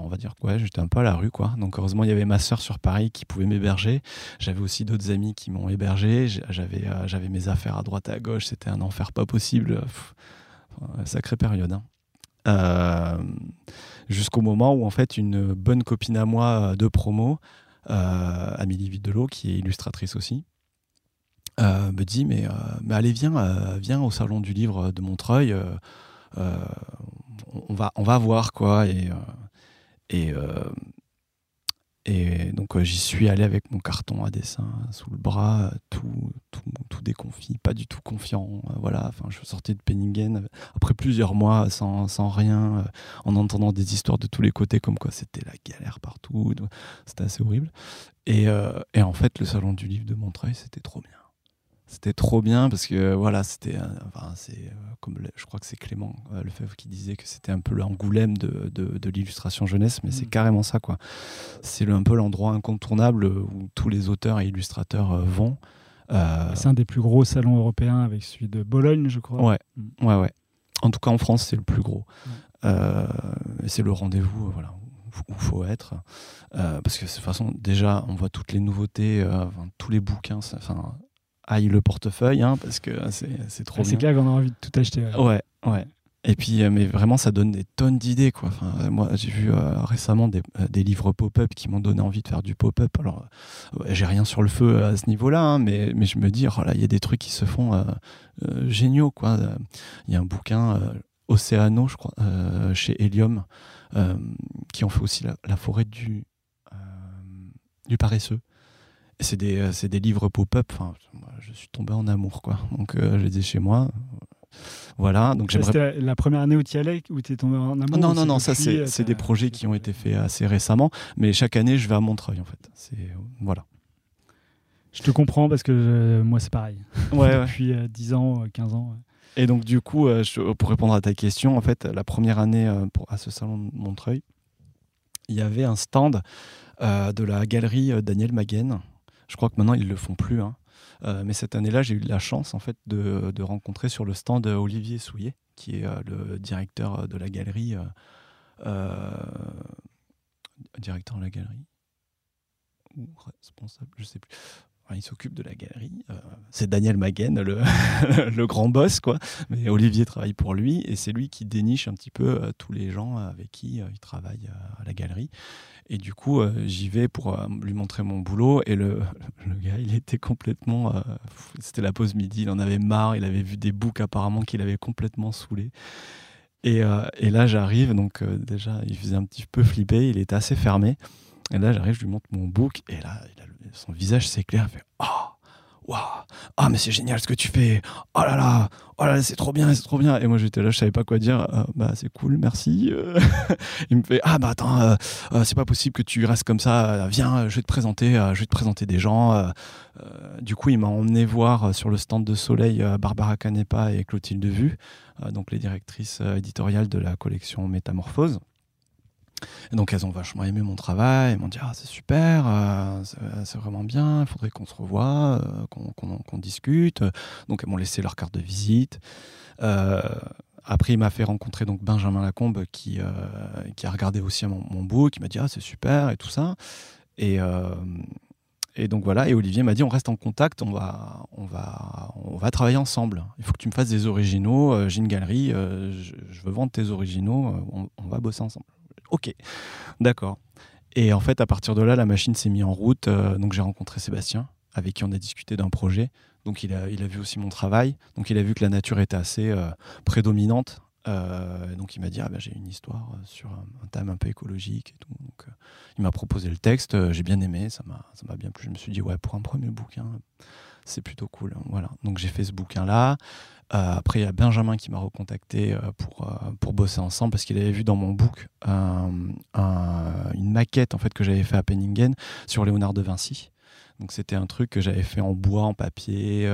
on va dire quoi j'étais un peu à la rue quoi. Donc heureusement il y avait ma sœur sur Paris qui pouvait m'héberger. J'avais aussi d'autres amis qui m'ont hébergé. Euh, j'avais mes affaires à droite et à gauche. C'était un enfer pas possible. Sacrée période hein. Euh, jusqu'au moment où en fait une bonne copine à moi euh, de promo Amélie Videlot qui est illustratrice aussi me dit mais, mais allez viens viens au salon du livre de Montreuil on, va on va voir quoi. Et et, euh, et donc euh, j'y suis allé avec mon carton à dessin sous le bras, tout, tout, déconfit, pas du tout confiant. euh, voilà, enfin, je sortais de Penningen après plusieurs mois sans, rien, en entendant des histoires de tous les côtés, comme quoi c'était la galère partout. tout. C'était assez horrible. Et, et en fait, le salon du livre de Montreuil, c'était trop bien. C'était trop bien parce que voilà, c'était, euh, enfin, c'est euh, comme le- je crois que c'est Clément euh, Lefebvre qui disait que c'était un peu l'angoulême de, de, de l'illustration jeunesse, mais c'est Mm. carrément ça quoi. C'est un peu l'endroit incontournable où tous les auteurs et illustrateurs vont. Euh, C'est un des plus gros salons européens avec celui de Bologne, je crois. Ouais, Mm. ouais, ouais. En tout cas, en France, c'est le plus gros. Euh, et c'est le rendez-vous, voilà, où il faut être. Euh, parce que de toute façon, déjà, on voit toutes les nouveautés, euh, enfin, tous les bouquins, enfin, aille le portefeuille, hein, parce que c'est c'est trop Ah, c'est clair qu'on a envie de tout acheter. ouais. Ouais, ouais. Et puis, euh, mais vraiment, ça donne des tonnes d'idées, quoi. Enfin, euh, moi, j'ai vu euh, récemment des, des livres pop-up qui m'ont donné envie de faire du pop-up. Alors, ouais, j'ai rien sur le feu à ce niveau-là, hein, mais, mais je me dis, oh là, il y a des trucs qui se font euh, géniaux, quoi. Il y a un bouquin, Océano, je crois, chez Helium, qui ont fait aussi la, la forêt du, du paresseux. C'est des, euh, des livres pop-up. Enfin, moi, je suis tombé en amour, quoi. Donc, euh, je les ai chez moi. Voilà. Donc, C'était la, la première année où tu y allais, où tu es tombé en amour non, non, non, c'est ça c'est euh, des projets qui ont été faits assez récemment, mais chaque année je vais à Montreuil en fait. C'est voilà. Je te comprends parce que moi c'est pareil. Ouais, [laughs] Depuis euh, 10 ans, euh, 15 ans. ouais. Et donc du coup, je- pour répondre à ta question, en fait, la première année pour, à ce salon de Montreuil, il y avait un stand euh, de la galerie Daniel Maguen. Je crois que maintenant ils le font plus. hein. Euh, mais cette année-là, j'ai eu la chance en fait de, rencontrer sur le stand Olivier Souillet, qui est le directeur de la galerie. directeur de la galerie ou responsable, je sais plus il s'occupe de la galerie. Euh, c'est Daniel Maguen, le, [laughs] le, grand boss, quoi. Mais Olivier travaille pour lui et c'est lui qui déniche un petit peu euh, tous les gens avec qui euh, il travaille à la galerie. Et du coup, j'y vais pour lui montrer mon boulot. Et le, [laughs] le gars, il était complètement. C'était la pause midi, il en avait marre. Il avait vu des boucs apparemment qu'il avait complètement saoulé. Et, et là, j'arrive, donc déjà, il faisait un petit peu flipper, il était assez fermé. Et là, j'arrive, je lui montre mon book, et là, son visage s'éclaire, il fait Oh, waouh, ah, mais c'est génial ce que tu fais, oh là là, oh là là, c'est trop bien, c'est trop bien. Et moi, j'étais là, je savais pas quoi dire, euh, bah, c'est cool, merci. [laughs] il me fait Ah, bah attends, euh, euh, c'est pas possible que tu restes comme ça, viens, je vais te présenter, je vais te présenter des gens. du coup, il m'a emmené voir sur le stand de Soleil Barbara Canepa et Clotilde Vue, donc les directrices éditoriales de la collection Métamorphose. Donc elles ont vachement aimé mon travail, elles m'ont dit ah c'est super, euh, c'est vraiment bien, il faudrait qu'on se revoie, euh, qu'on discute. Donc elles m'ont laissé leur carte de visite. Euh, après il m'a fait rencontrer donc Benjamin Lacombe qui, qui a regardé aussi mon, mon book, qui m'a dit ah c'est super et tout ça. Et, et donc voilà, et Olivier m'a dit on reste en contact, on va, on va, on va travailler ensemble. Il faut que tu me fasses des originaux, j'ai une galerie, je, veux vendre tes originaux, on va bosser ensemble. Ok, d'accord. Et en fait, à partir de là, la machine s'est mise en route. Euh, donc j'ai rencontré Sébastien, avec qui on a discuté d'un projet. Donc il a, il a vu aussi mon travail. Donc il a vu que la nature était assez euh, prédominante. Euh, donc il m'a dit ah ben, j'ai une histoire sur un, thème un peu écologique. Donc il m'a proposé le texte. j'ai bien aimé, ça m'a ça m'a bien plu. Je me suis dit ouais pour un premier bouquin c'est plutôt cool. Voilà. Donc j'ai fait ce bouquin là. Euh, après, il y a Benjamin qui m'a recontacté euh, pour, euh, pour bosser ensemble parce qu'il avait vu dans mon book une maquette en fait, que j'avais fait à Penningen sur Léonard de Vinci. Donc c'était un truc que j'avais fait en bois, en papier.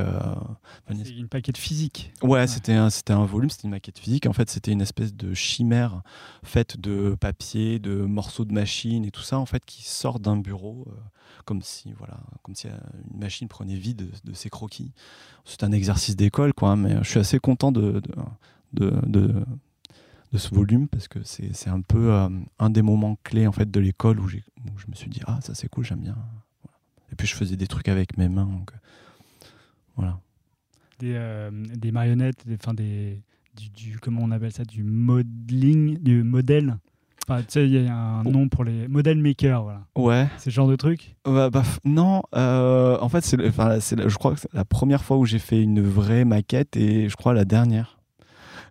c'est une maquette physique. Ouais, c'était un, c'était un volume, c'était une maquette physique. En fait, c'était une espèce de chimère faite de papier, de morceaux de machine et tout ça, en fait, qui sort d'un bureau comme si voilà, comme si euh, une machine prenait vie de, ses croquis. C'est un exercice d'école, quoi, mais je suis assez content de, de, de, de ce volume parce que c'est un peu euh, un des moments clés en fait de l'école où, je me suis dit ah ça c'est cool, j'aime bien. Et puis je faisais des trucs avec mes mains, donc voilà. Des, euh, des marionnettes, des, des, du, du, comment on appelle ça, du modeling, du modèle tu sais, il y a un nom pour les model makers, voilà. Ouais. C'est ce genre de truc bah, bah Non, euh, en fait, c'est, enfin, c'est, je crois que c'est la première fois où j'ai fait une vraie maquette et je crois la dernière.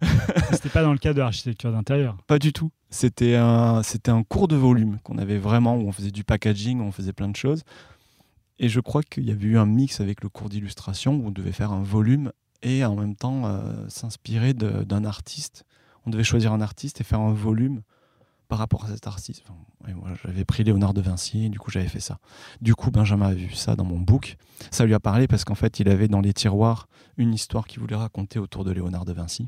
[laughs] C'était pas dans le cadre de l'architecture d'intérieur Pas du tout. C'était un, c'était un cours de volume qu'on avait vraiment, où on faisait du packaging, où on faisait plein de choses. Et je crois qu'il y avait eu un mix avec le cours d'illustration où on devait faire un volume et en même temps euh, s'inspirer d'un artiste. On devait choisir un artiste et faire un volume par rapport à cet artiste. j'avais pris Léonard de Vinci, du coup j'avais fait ça. Du coup, Benjamin a vu ça dans mon book. Ça lui a parlé parce qu'en fait, il avait dans les tiroirs une histoire qu'il voulait raconter autour de Léonard de Vinci.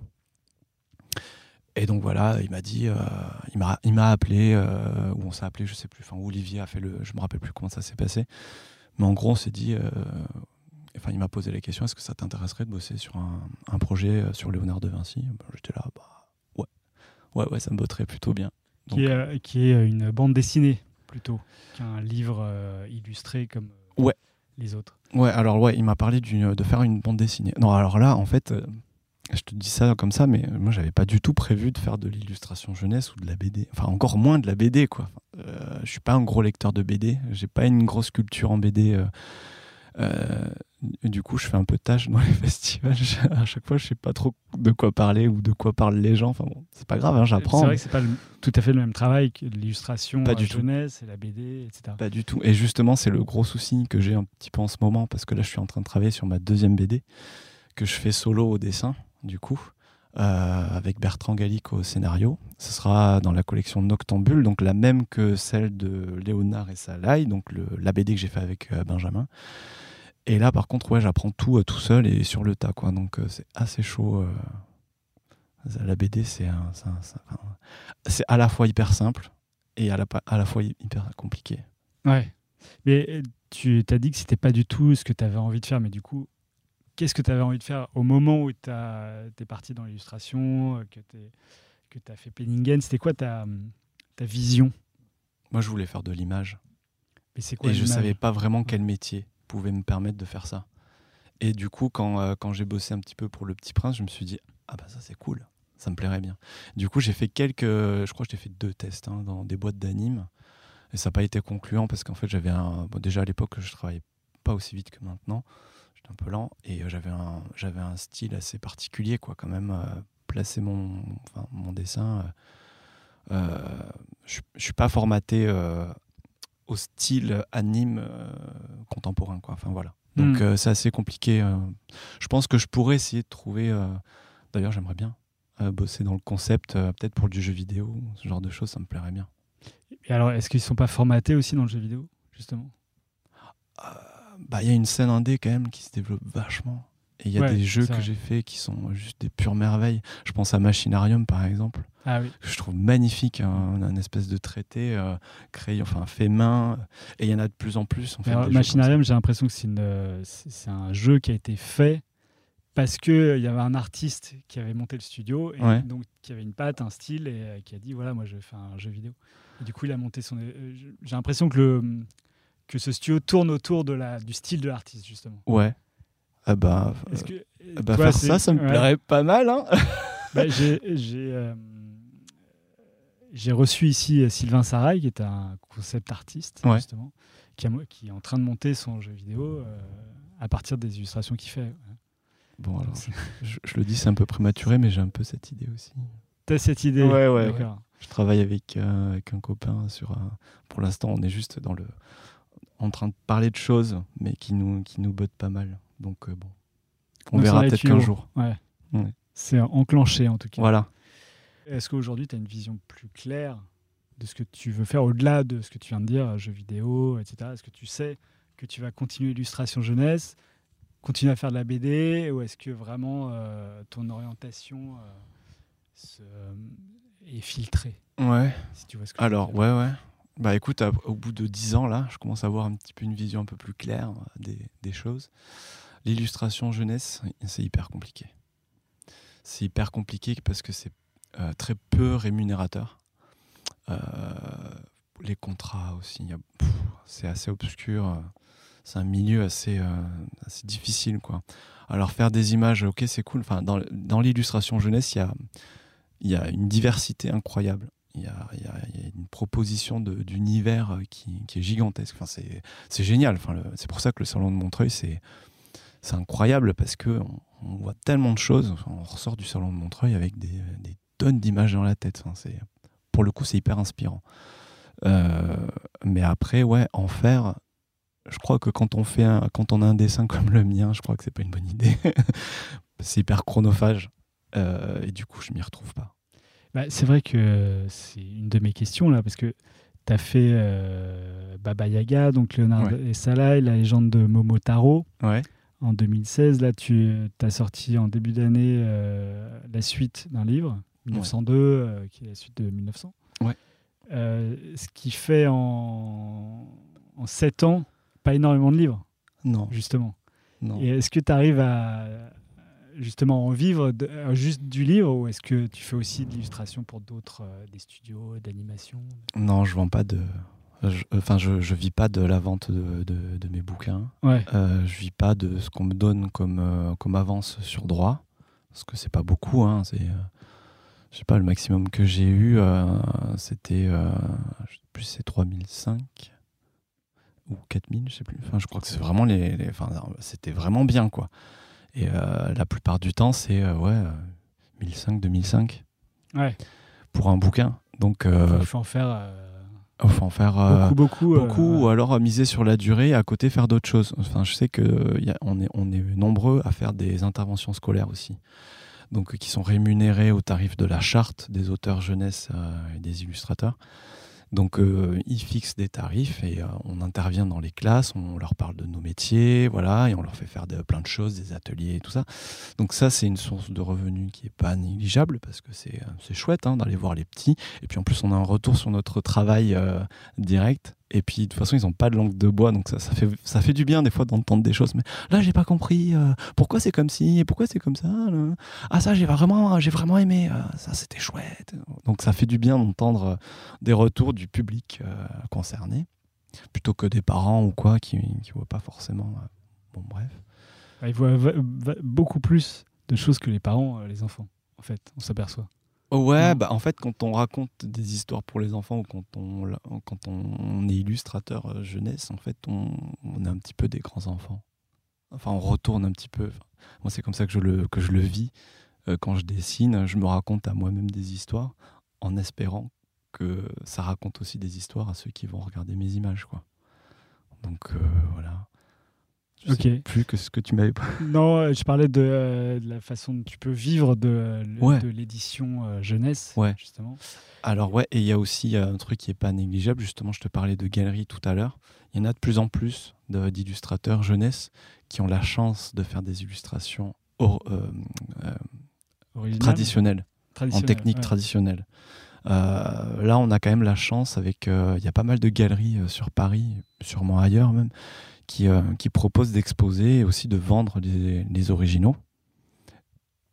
Et donc voilà, il m'a dit, euh, il m'a appelé, euh, ou on s'est appelé, je sais plus, enfin Olivier a fait le, je me rappelle plus comment ça s'est passé, mais en gros on s'est dit, euh, enfin il m'a posé la question, est-ce que ça t'intéresserait de bosser sur un, projet sur Léonard de Vinci? Ben, J'étais là, bah ouais, ouais, ouais, ça me botterait plutôt bien. Qui, est, euh, qui, est, une bande dessinée plutôt qu'un livre euh, illustré comme euh, ouais. les autres. Ouais, alors ouais, il m'a parlé de faire une bande dessinée. Non, alors là, en fait, je te dis ça comme ça, mais moi, j'avais pas du tout prévu de faire de l'illustration jeunesse ou de la BD. Enfin, encore moins de la BD, quoi. je suis pas un gros lecteur de BD. J'ai pas une grosse culture en BD. Euh, du coup, je fais un peu de tâche dans [laughs] les festivals. [laughs] à chaque fois, je sais pas trop de quoi parler ou de quoi parlent les gens. Enfin bon, c'est pas grave, hein, j'apprends. C'est vrai que c'est pas tout à fait le même travail que l'illustration, la jeunesse et la BD, etc. Pas du tout. Et justement, c'est le gros souci que j'ai un petit peu en ce moment parce que là, je suis en train de travailler sur ma deuxième BD que je fais solo au dessin, du coup. Euh, avec Bertrand Gallic au scénario. Ce sera dans la collection Noctambule, donc la même que celle de Léonard et Salai, donc le, la BD que j'ai fait avec euh, Benjamin. Et là, par contre, ouais, j'apprends tout euh, tout seul et sur le tas, quoi. Donc, c'est assez chaud. La BD, c'est à la fois hyper simple et à la, à la fois hyper compliqué. Ouais. Mais tu t'as dit que c'était pas du tout ce que tu avais envie de faire, mais du coup, qu'est-ce que tu avais envie de faire au moment où tu es parti dans l'illustration, euh, que tu as fait Penningen C'était quoi ta, ta vision? Moi, je voulais faire de l'image. Mais c'est quoi Et je l'image? savais pas vraiment quel métier pouvait me permettre de faire ça. Et du coup, quand, euh, quand j'ai bossé un petit peu pour Le Petit Prince, je me suis dit, ah bah ça c'est cool, ça me plairait bien. Du coup, j'ai fait quelques, je crois que j'ai fait deux tests hein, dans des boîtes d'anime. Et ça n'a pas été concluant parce qu'en fait, j'avais un. bon, déjà à l'époque, je travaillais pas aussi vite que maintenant. J'étais un peu lent et euh, j'avais un, j'avais un style assez particulier, quoi, quand même. euh, placer mon, enfin, mon dessin. euh, euh, je suis pas formaté au style anime contemporain, quoi. Enfin voilà. Donc Hmm. euh, c'est assez compliqué. Je pense que je pourrais essayer de trouver. D'ailleurs, j'aimerais bien bosser dans le concept, peut-être pour du jeu vidéo, ce genre de choses, ça me plairait bien. Et alors, est-ce qu'ils sont pas formatés aussi dans le jeu vidéo, justement? Bah, il y a une scène indé quand même qui se développe vachement. Et il y a Ouais, des jeux que j'ai fait qui sont juste des pures merveilles. Je pense à Machinarium par exemple, Ah oui. que je trouve magnifique, un, un espèce de traité euh, créé, enfin fait main. Et il y en a de plus en plus. En fait, Alors, Machinarium, j'ai l'impression que c'est une, euh, un jeu qui a été fait parce que il y avait un artiste qui avait monté le studio et Ouais. donc qui avait une patte, un style et euh, qui a dit voilà moi je vais faire un jeu vidéo. Et du coup il a monté son. euh, j'ai l'impression que le que ce studio tourne autour de la du style de l'artiste justement. Ouais. Ah bah, Est-ce euh, que bah, toi, faire ça, ça me ouais. plairait pas mal. Hein [laughs] Bah, j'ai j'ai, euh, reçu ici euh, Sylvain Sarail, qui est un concept artiste, Ouais. justement, qui, a mo- qui est en train de monter son jeu vidéo euh, à partir des illustrations qu'il fait. bon, alors, je, le dis, c'est un peu prématuré, mais j'ai un peu cette idée aussi. T'as cette idée Ouais, ouais. Je travaille avec, euh, avec un copain sur un... Pour l'instant, on est juste dans le... en train de parler de choses, mais qui nous, qui nous bottent pas mal. Donc, euh, bon. On Donc, verra peut-être qu'un jour. Ouais. Ouais. C'est enclenché en tout cas. Voilà. Est-ce qu'aujourd'hui, tu as une vision plus claire de ce que tu veux faire au-delà de ce que tu viens de dire, jeux vidéo, etc. Est-ce que tu sais que tu vas continuer illustration jeunesse, continuer à faire de la BD, ou est-ce que vraiment euh, ton orientation euh, se- est filtrée? Ouais. si tu vois ce que je veux Alors, ouais, ouais. Bah écoute, au bout de 10 ans, là, je commence à avoir un petit peu une vision un peu plus claire euh, des, choses. L'illustration jeunesse, c'est hyper compliqué. C'est hyper compliqué parce que c'est euh, très peu rémunérateur. Euh, les contrats aussi, c'est assez obscur. C'est un milieu assez, assez difficile, quoi. Alors faire des images, ok, c'est cool. Enfin, dans, l'illustration jeunesse, il y a, y a une diversité incroyable. Il y a, une proposition d'univers euh, qui, est gigantesque. Enfin, c'est génial. Enfin, c'est pour ça que le salon de Montreuil, c'est incroyable parce que on, on voit tellement de choses. On ressort du salon de Montreuil avec des, tonnes d'images dans la tête. Enfin, pour le coup, c'est hyper inspirant. Euh, mais après, ouais, en faire. Je crois que quand on fait quand on a un dessin comme le mien, je crois que c'est pas une bonne idée. [laughs] c'est hyper chronophage Euh, et du coup, je m'y retrouve pas. Bah, c'est vrai que c'est une de mes questions là, parce que tu as fait euh, Baba Yaga, donc Léonard Ouais. et Salah, et la légende de Momotaro. Ouais. En 2016, là, tu as sorti en début d'année euh, la suite d'un livre, 1902, euh, qui est la suite de 1900. Ouais. Euh, ce qui fait en, en 7 ans pas énormément de livres, Non, justement. non. Et est-ce que tu arrives à justement en vivre de- euh, juste du livre ou est-ce que tu fais aussi de l'illustration pour d'autres, euh, des studios, d'animation Non, je vends pas de. je- Enfin, je, je vis pas de la vente de, de- de mes bouquins. Ouais. Euh, je vis pas de ce qu'on me donne comme, euh, comme avance sur droit. Parce que c'est pas beaucoup. Hein, c'est, euh, je sais pas, le maximum que j'ai eu, euh, c'était. euh, je sais plus, c'est 3005 ou 4000, je sais plus. Enfin, je crois que c'est vraiment les. les- enfin, c'était vraiment bien, quoi. Et euh, la plupart du temps, c'est euh, ouais, euh, 1005, 2005 Ouais. pour un bouquin. Donc, euh, Il faut en faire euh, faut en faire. euh, beaucoup, beaucoup. euh, beaucoup ou alors miser sur la durée et à côté faire d'autres choses. Enfin, je sais que euh, y a- on, est, on est nombreux à faire des interventions scolaires aussi, donc euh, qui sont rémunérées au tarif de la charte des auteurs jeunesse euh, et des illustrateurs. Donc euh, ils fixent des tarifs et euh, on intervient dans les classes, on leur parle de nos métiers, voilà, et on leur fait faire de, plein de choses, des ateliers et tout ça. Donc ça c'est une source de revenus qui est pas négligeable parce que c'est euh, c'est chouette hein, d'aller voir les petits et puis en plus on a un retour sur notre travail euh, direct Et puis, de toute façon, ils n'ont pas de langue de bois, donc ça, fait, ça fait du bien des fois d'entendre des choses. Mais là, j'ai pas compris. euh, pourquoi c'est comme ci et pourquoi c'est comme ça Ah, ça, j'ai vraiment, j'ai vraiment aimé. euh, ça, c'était chouette. Donc, ça fait du bien d'entendre euh, des retours du public concerné, plutôt que des parents ou quoi qui ne voient pas forcément. bon, bref. Ils voient beaucoup plus de choses que les parents, les enfants, en fait, on s'aperçoit. Ouais, Non. bah en fait, quand on raconte des histoires pour les enfants ou quand on, quand on est illustrateur euh, jeunesse, en fait, on, on est un petit peu des grands enfants. Enfin, on retourne un petit peu. Enfin, moi, c'est comme ça que je le, que je le vis. Euh, quand je dessine, je me raconte à moi-même des histoires en espérant que ça raconte aussi des histoires à ceux qui vont regarder mes images, quoi. Donc, euh, voilà. Je sais Ok. plus que ce que tu m'avais Non, euh, je parlais de, euh, de la façon dont tu peux vivre de, euh, le- Ouais. de l'édition euh, jeunesse, Ouais. justement. Alors ouais, et il y a aussi un truc qui est pas négligeable, justement, je te parlais de galeries tout à l'heure. Il y en a de plus en plus d'illustrateurs jeunesse qui ont la chance de faire des illustrations or- euh, traditionnelles, en technique ouais. traditionnelle. Là, on a quand même la chance avec, il y a pas mal de galeries sur Paris, sûrement ailleurs même, qui, euh, qui proposent d'exposer et aussi de vendre les originaux,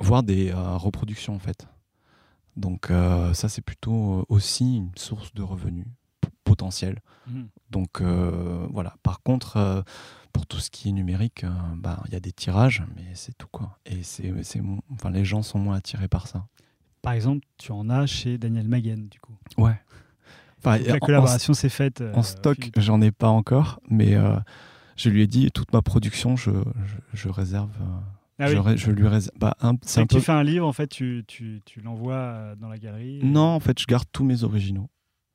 voire des euh, reproductions en fait. Donc euh, ça, c'est plutôt aussi une source de revenus potentielle. Mhm. Donc voilà. Par contre, pour tout ce qui est numérique, bah, il y a des tirages, mais c'est tout quoi. Et c'est, enfin, les gens sont moins attirés par ça. Par exemple, tu en as chez Daniel Maguen, du coup. Ouais. Enfin, la collaboration s'est faite. euh, En stock, j'en ai pas encore, mais euh, je lui ai dit toute ma production, je, je, je réserve. euh, Ah je, oui. je lui réserve. Bah, un- c'est un peu. tu fais un livre, en fait, tu, tu, tu l'envoies euh, dans la galerie. et- Non, en fait, je garde tous mes originaux.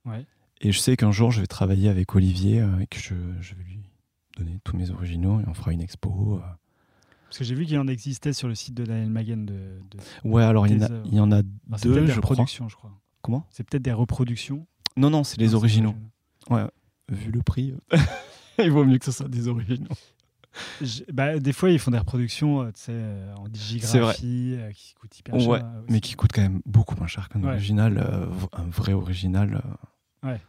Ouais. Et je sais qu'un jour, je vais travailler avec Olivier euh, et que je, je vais lui donner tous mes originaux et on fera une expo. euh. Parce que j'ai vu qu'il en existait sur le site de Daniel Maguen. De, de... Ouais, alors il y, en a, il y en a Enfin, deux, je crois. reproductions, je crois. Comment? C'est peut-être des reproductions. Non, non, c'est les c'est originaux. original. Vu le prix, euh, [laughs] [laughs] il vaut mieux que ce soit des originaux. Je- bah, des fois, ils font des reproductions euh, euh, en digigraphie euh, qui coûtent hyper cher. Ouais, euh, mais qui coûte quand même beaucoup moins cher qu'un Ouais. original, euh, un vrai original. Ouais.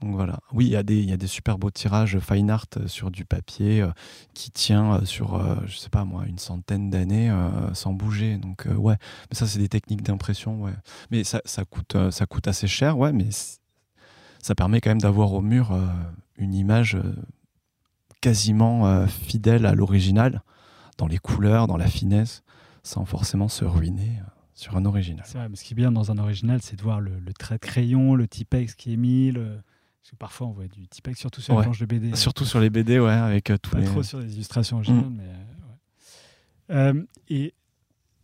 Donc voilà. Oui, il y, a des- y a des super beaux tirages fine art sur du papier qui tient sur, je sais pas moi, une centaine d'années sans bouger. Donc ouais, mais ça c'est des techniques d'impression, ouais. Mais ça, ça coûte, ça coûte assez cher, ouais, mais ça permet quand même d'avoir au mur une image quasiment euh, fidèle à l'original, dans les couleurs, dans la finesse, sans forcément se ruiner euh, sur un original. C'est vrai, mais ce qui est bien dans un original, c'est de voir le, le trait de crayon, le typex qui est mis. le- Parce que parfois, on voit du typex, surtout sur Ouais. les planches de BD. Surtout sur les BD, [laughs] ouais, avec euh, tous Pas les. trop sur les illustrations originales, Mm. mais. euh, ouais. Euh, et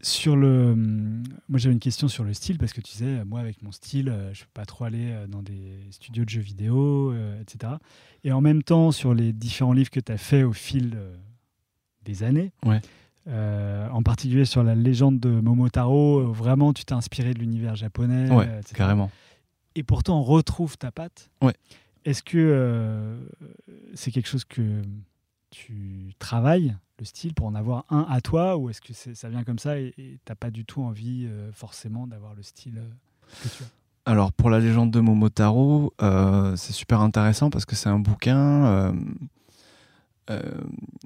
sur le. hum, Moi, j'avais une question sur le style, parce que tu sais, moi, avec mon style, euh, je ne peux pas trop aller euh, dans des studios de jeux vidéo, euh, etc. Et en même temps, sur les différents livres que tu as fait au fil euh, des années, Ouais. euh, en particulier sur la légende de Momotaro, vraiment, tu t'es inspiré de l'univers japonais. Ouais, etc. carrément. Et pourtant, on retrouve ta patte. Ouais. Est-ce que c'est quelque chose que tu travailles, le style, pour en avoir un à toi Ou est-ce que ça vient comme ça et tu n'as pas du tout envie euh, forcément d'avoir le style euh, que tu as? Alors pour la légende de Momotaro, euh, c'est super intéressant parce que c'est un bouquin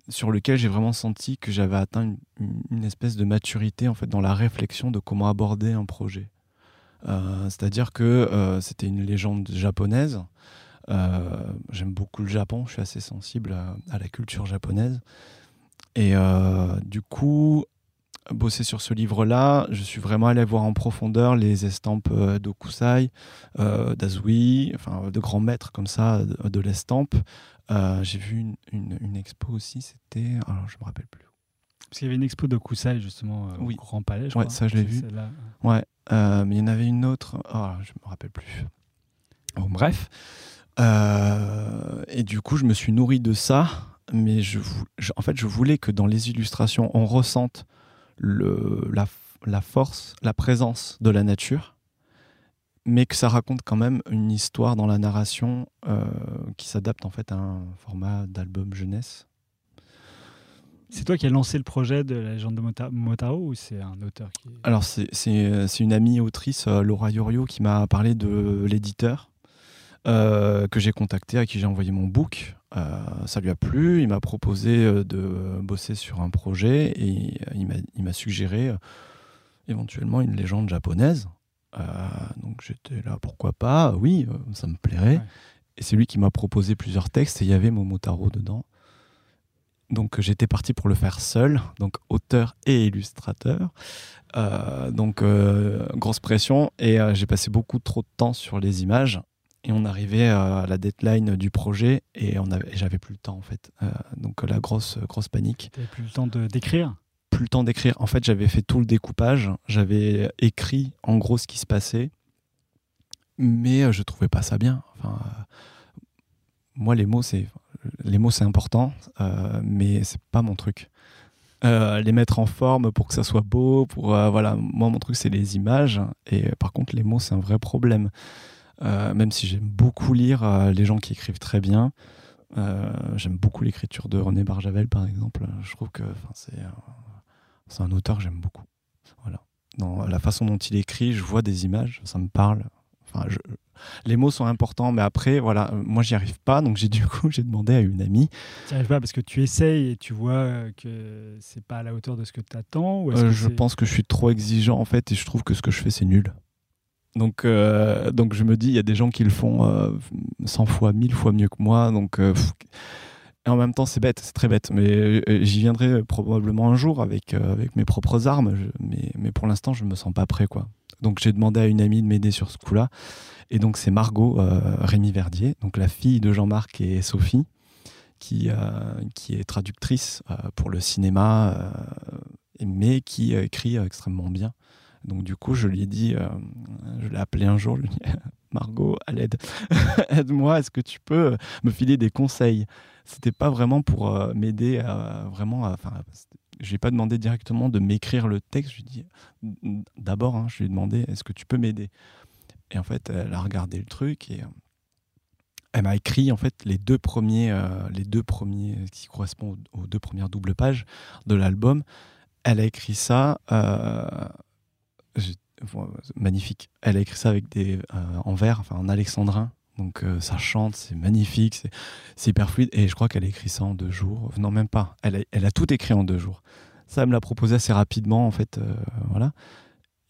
sur lequel j'ai vraiment senti que j'avais atteint une, une- espèce de maturité en fait dans la réflexion de comment aborder un projet. C'est-à-dire que c'était une légende japonaise. Euh, J'aime beaucoup le Japon, je suis assez sensible à, à la culture japonaise. Et euh, du coup, bosser sur ce livre-là, je suis vraiment allé voir en profondeur les estampes euh, d'Okusai, euh, d'Azui, enfin de grands maîtres comme ça de, de l'estampe. Euh, J'ai vu une, une- une expo aussi, c'était. Alors je me rappelle plus. Parce qu'il y avait une expo de Kusai justement euh, Oui. au Grand Palais, je Ouais, crois. ça, je l'ai vu. Ouais, mais il y en avait une autre. Oh, je me rappelle plus. Bon, bref. Euh, et du coup, je me suis nourri de ça, mais je, vou- je- en fait, je voulais que dans les illustrations, on ressente le, la, la force, la présence de la nature, mais que ça raconte quand même une histoire dans la narration euh, qui s'adapte en fait à un format d'album jeunesse. C'est toi qui as lancé le projet de la légende de Mota- Momotaro ou c'est un auteur qui. Alors, c'est- c'est une amie autrice, euh, Laura Yorio, qui m'a parlé de l'éditeur. Euh, que j'ai contacté, à qui j'ai envoyé mon book. Euh, ça lui a plu, il m'a proposé euh, de bosser sur un projet et il m'a- suggéré éventuellement une légende japonaise. Donc j'étais là, pourquoi pas? Oui, ça me plairait. Ouais. Et c'est lui qui m'a proposé plusieurs textes et il y avait Momotaro dedans. Donc j'étais parti pour le faire seul, donc auteur et illustrateur. Euh, donc euh, grosse pression et euh, j'ai passé beaucoup trop de temps sur les images et on arrivait à la deadline du projet et on avait, et j'avais plus le temps en fait. Euh, donc la grosse grosse panique T'avais plus le temps de d'écrire? plus le temps d'écrire. En fait, j'avais fait tout le découpage, j'avais écrit en gros ce qui se passait, mais euh, je trouvais pas ça bien. Enfin, euh, moi, les mots, c'est les mots, c'est important, euh, mais c'est pas mon truc. Euh, les mettre en forme pour que ça soit beau, pour euh, voilà, moi mon truc c'est les images et euh, par contre les mots c'est un vrai problème. Euh, même si j'aime beaucoup lire euh, les gens qui écrivent très bien, euh, j'aime beaucoup l'écriture de René Barjavel par exemple. Je trouve que c'est c'est un auteur que j'aime beaucoup. Voilà. Dans la façon dont il écrit, je vois des images, ça me parle. Enfin, je- Les mots sont importants, mais après, voilà, moi j'y arrive pas, donc j'ai du coup j'ai demandé à une amie. Tu arrives pas parce que tu essayes et tu vois que c'est pas à la hauteur de ce que tu attends ou est-ce Euh, que je pense que je suis trop exigeant en fait, et je trouve que ce que je fais c'est nul. Donc, euh, donc je me dis, il y a des gens qui le font euh, 100 fois, 1000 fois mieux que moi. Donc, euh, et en même temps, c'est bête, c'est très bête. Mais euh, j'y viendrai probablement un jour avec, euh, avec mes propres armes. Mais, mais pour l'instant, je me sens pas prêt. quoi. Donc, j'ai demandé à une amie de m'aider sur ce coup-là. Et donc, c'est Margot euh, Rémy Verdier, donc la fille de Jean-Marc et Sophie, qui, euh, qui est traductrice euh, pour le cinéma, euh, mais qui euh, écrit euh, extrêmement bien. Donc du coup, je lui ai dit, euh, je l'ai appelé un jour, lui [laughs] Margot, à l'aide, [laughs] aide-moi, est-ce que tu peux me filer des conseils? C'était pas vraiment pour euh, m'aider à vraiment, enfin, c'était- je lui ai pas demandé directement de m'écrire le texte. Je lui ai dit, d'abord, hein, je lui ai demandé, est-ce que tu peux m'aider? Et en fait, elle a regardé le truc et euh, elle m'a écrit en fait les deux premiers, euh, les deux premiers qui correspondent aux deux premières doubles pages de l'album. Elle a écrit ça. euh, j'ai- magnifique. Elle a écrit ça avec des euh, en vers, enfin en alexandrin. Donc euh, ça chante, c'est magnifique, c'est hyper fluide. Et je crois qu'elle a écrit ça en deux jours. Non, même pas. Elle a, tout écrit en deux jours. Ça, elle me l'a proposé assez rapidement, en fait. euh, voilà.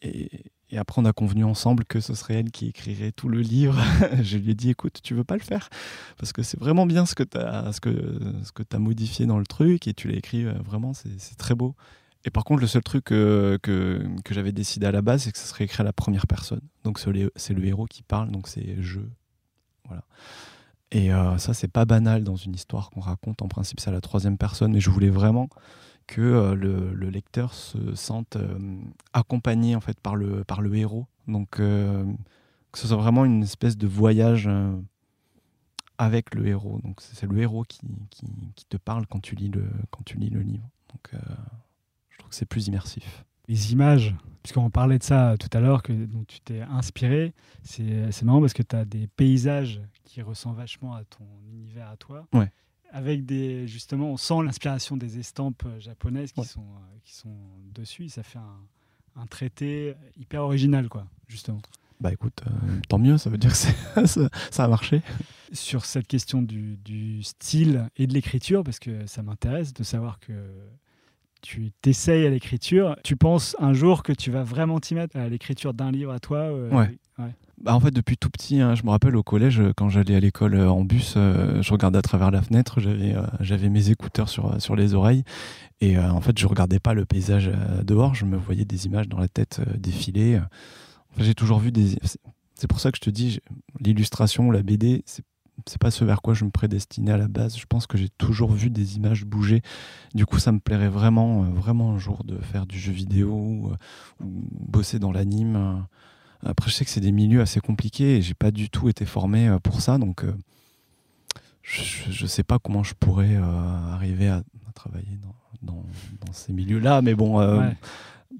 Et, après, on a convenu ensemble que ce serait elle qui écrirait tout le livre. [laughs] je lui ai dit, écoute, tu veux pas le faire? Parce que c'est vraiment bien ce que tu as, modifié dans le truc et tu l'as écrit vraiment, c'est très beau. Et par contre, le seul truc euh, que, que j'avais décidé à la base, c'est que ça serait écrit à la première personne. Donc c'est le, héros qui parle, donc c'est je. Voilà. Et euh, ça, c'est pas banal dans une histoire qu'on raconte. En principe, c'est à la troisième personne, mais je voulais vraiment que euh, le, le lecteur se sente euh, accompagné en fait par le, par le héros. Donc que ce soit vraiment une espèce de voyage avec le héros. Donc c'est le héros qui, qui, te parle quand tu lis le, quand tu lis le livre. Donc que c'est plus immersif. les images, puisqu'on parlait de ça tout à l'heure, que dont tu t'es inspiré, c'est marrant parce que tu as des paysages qui ressemblent vachement à ton univers à toi. Ouais. Avec des, justement, on sent l'inspiration des estampes japonaises qui, Ouais. sont, euh, qui sont dessus. Ça fait un, un traité hyper original, quoi, justement. Bah écoute, euh, tant mieux, ça veut dire que [laughs] ça, ça a marché. Sur cette question du, du style et de l'écriture, parce que ça m'intéresse de savoir que tu t'essayes à l'écriture. Tu penses un jour que tu vas vraiment t'y mettre à l'écriture d'un livre à toi euh, Ouais. Bah, en fait, depuis tout petit, hein, je me rappelle au collège, euh, quand j'allais à l'école euh, en bus, euh, je regardais à travers la fenêtre, j'avais euh, j'avais mes écouteurs sur, sur les oreilles. Et en fait, je regardais pas le paysage dehors, je me voyais des images dans la tête défiler. Enfin, j'ai toujours vu des. c'est- pour ça que je te dis, l'illustration, la BD, c'est c'est pas ce vers quoi je me prédestinais à la base. Je pense que j'ai toujours vu des images bouger. Du coup, ça me plairait vraiment, euh, vraiment un jour de faire du jeu vidéo ou, euh, ou bosser dans l'anime. Après, je sais que c'est des milieux assez compliqués et j'ai pas du tout été formé euh, pour ça, donc euh, je, je sais pas comment je pourrais euh, arriver à, à travailler dans, dans, dans ces milieux-là, mais bon, euh, Ouais.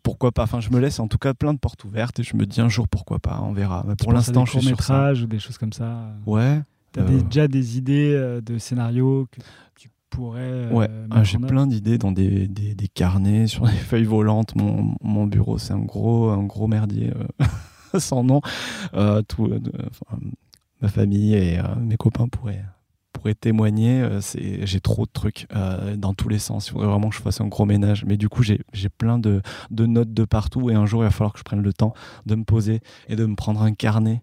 pourquoi pas? Enfin, je me laisse en tout cas plein de portes ouvertes et je me dis un jour pourquoi pas, on verra. Mais pour l'instant, je suis sur ça. courts-métrages ou des choses comme ça. Ouais. Tu as Euh, déjà des idées euh, de scénarios que tu pourrais. euh, Ouais, ah, j'ai plein d'idées dans des, des, des carnets, sur des feuilles volantes. Mon, mon bureau, c'est un gros, un gros merdier [laughs] sans nom. Tout, ma famille et mes copains pourraient, pourraient témoigner. c'est, j'ai trop de trucs euh, dans tous les sens. Il faudrait vraiment que je fasse un gros ménage. Mais du coup, j'ai, j'ai plein de, de notes de partout. Et un jour, il va falloir que je prenne le temps de me poser et de me prendre un carnet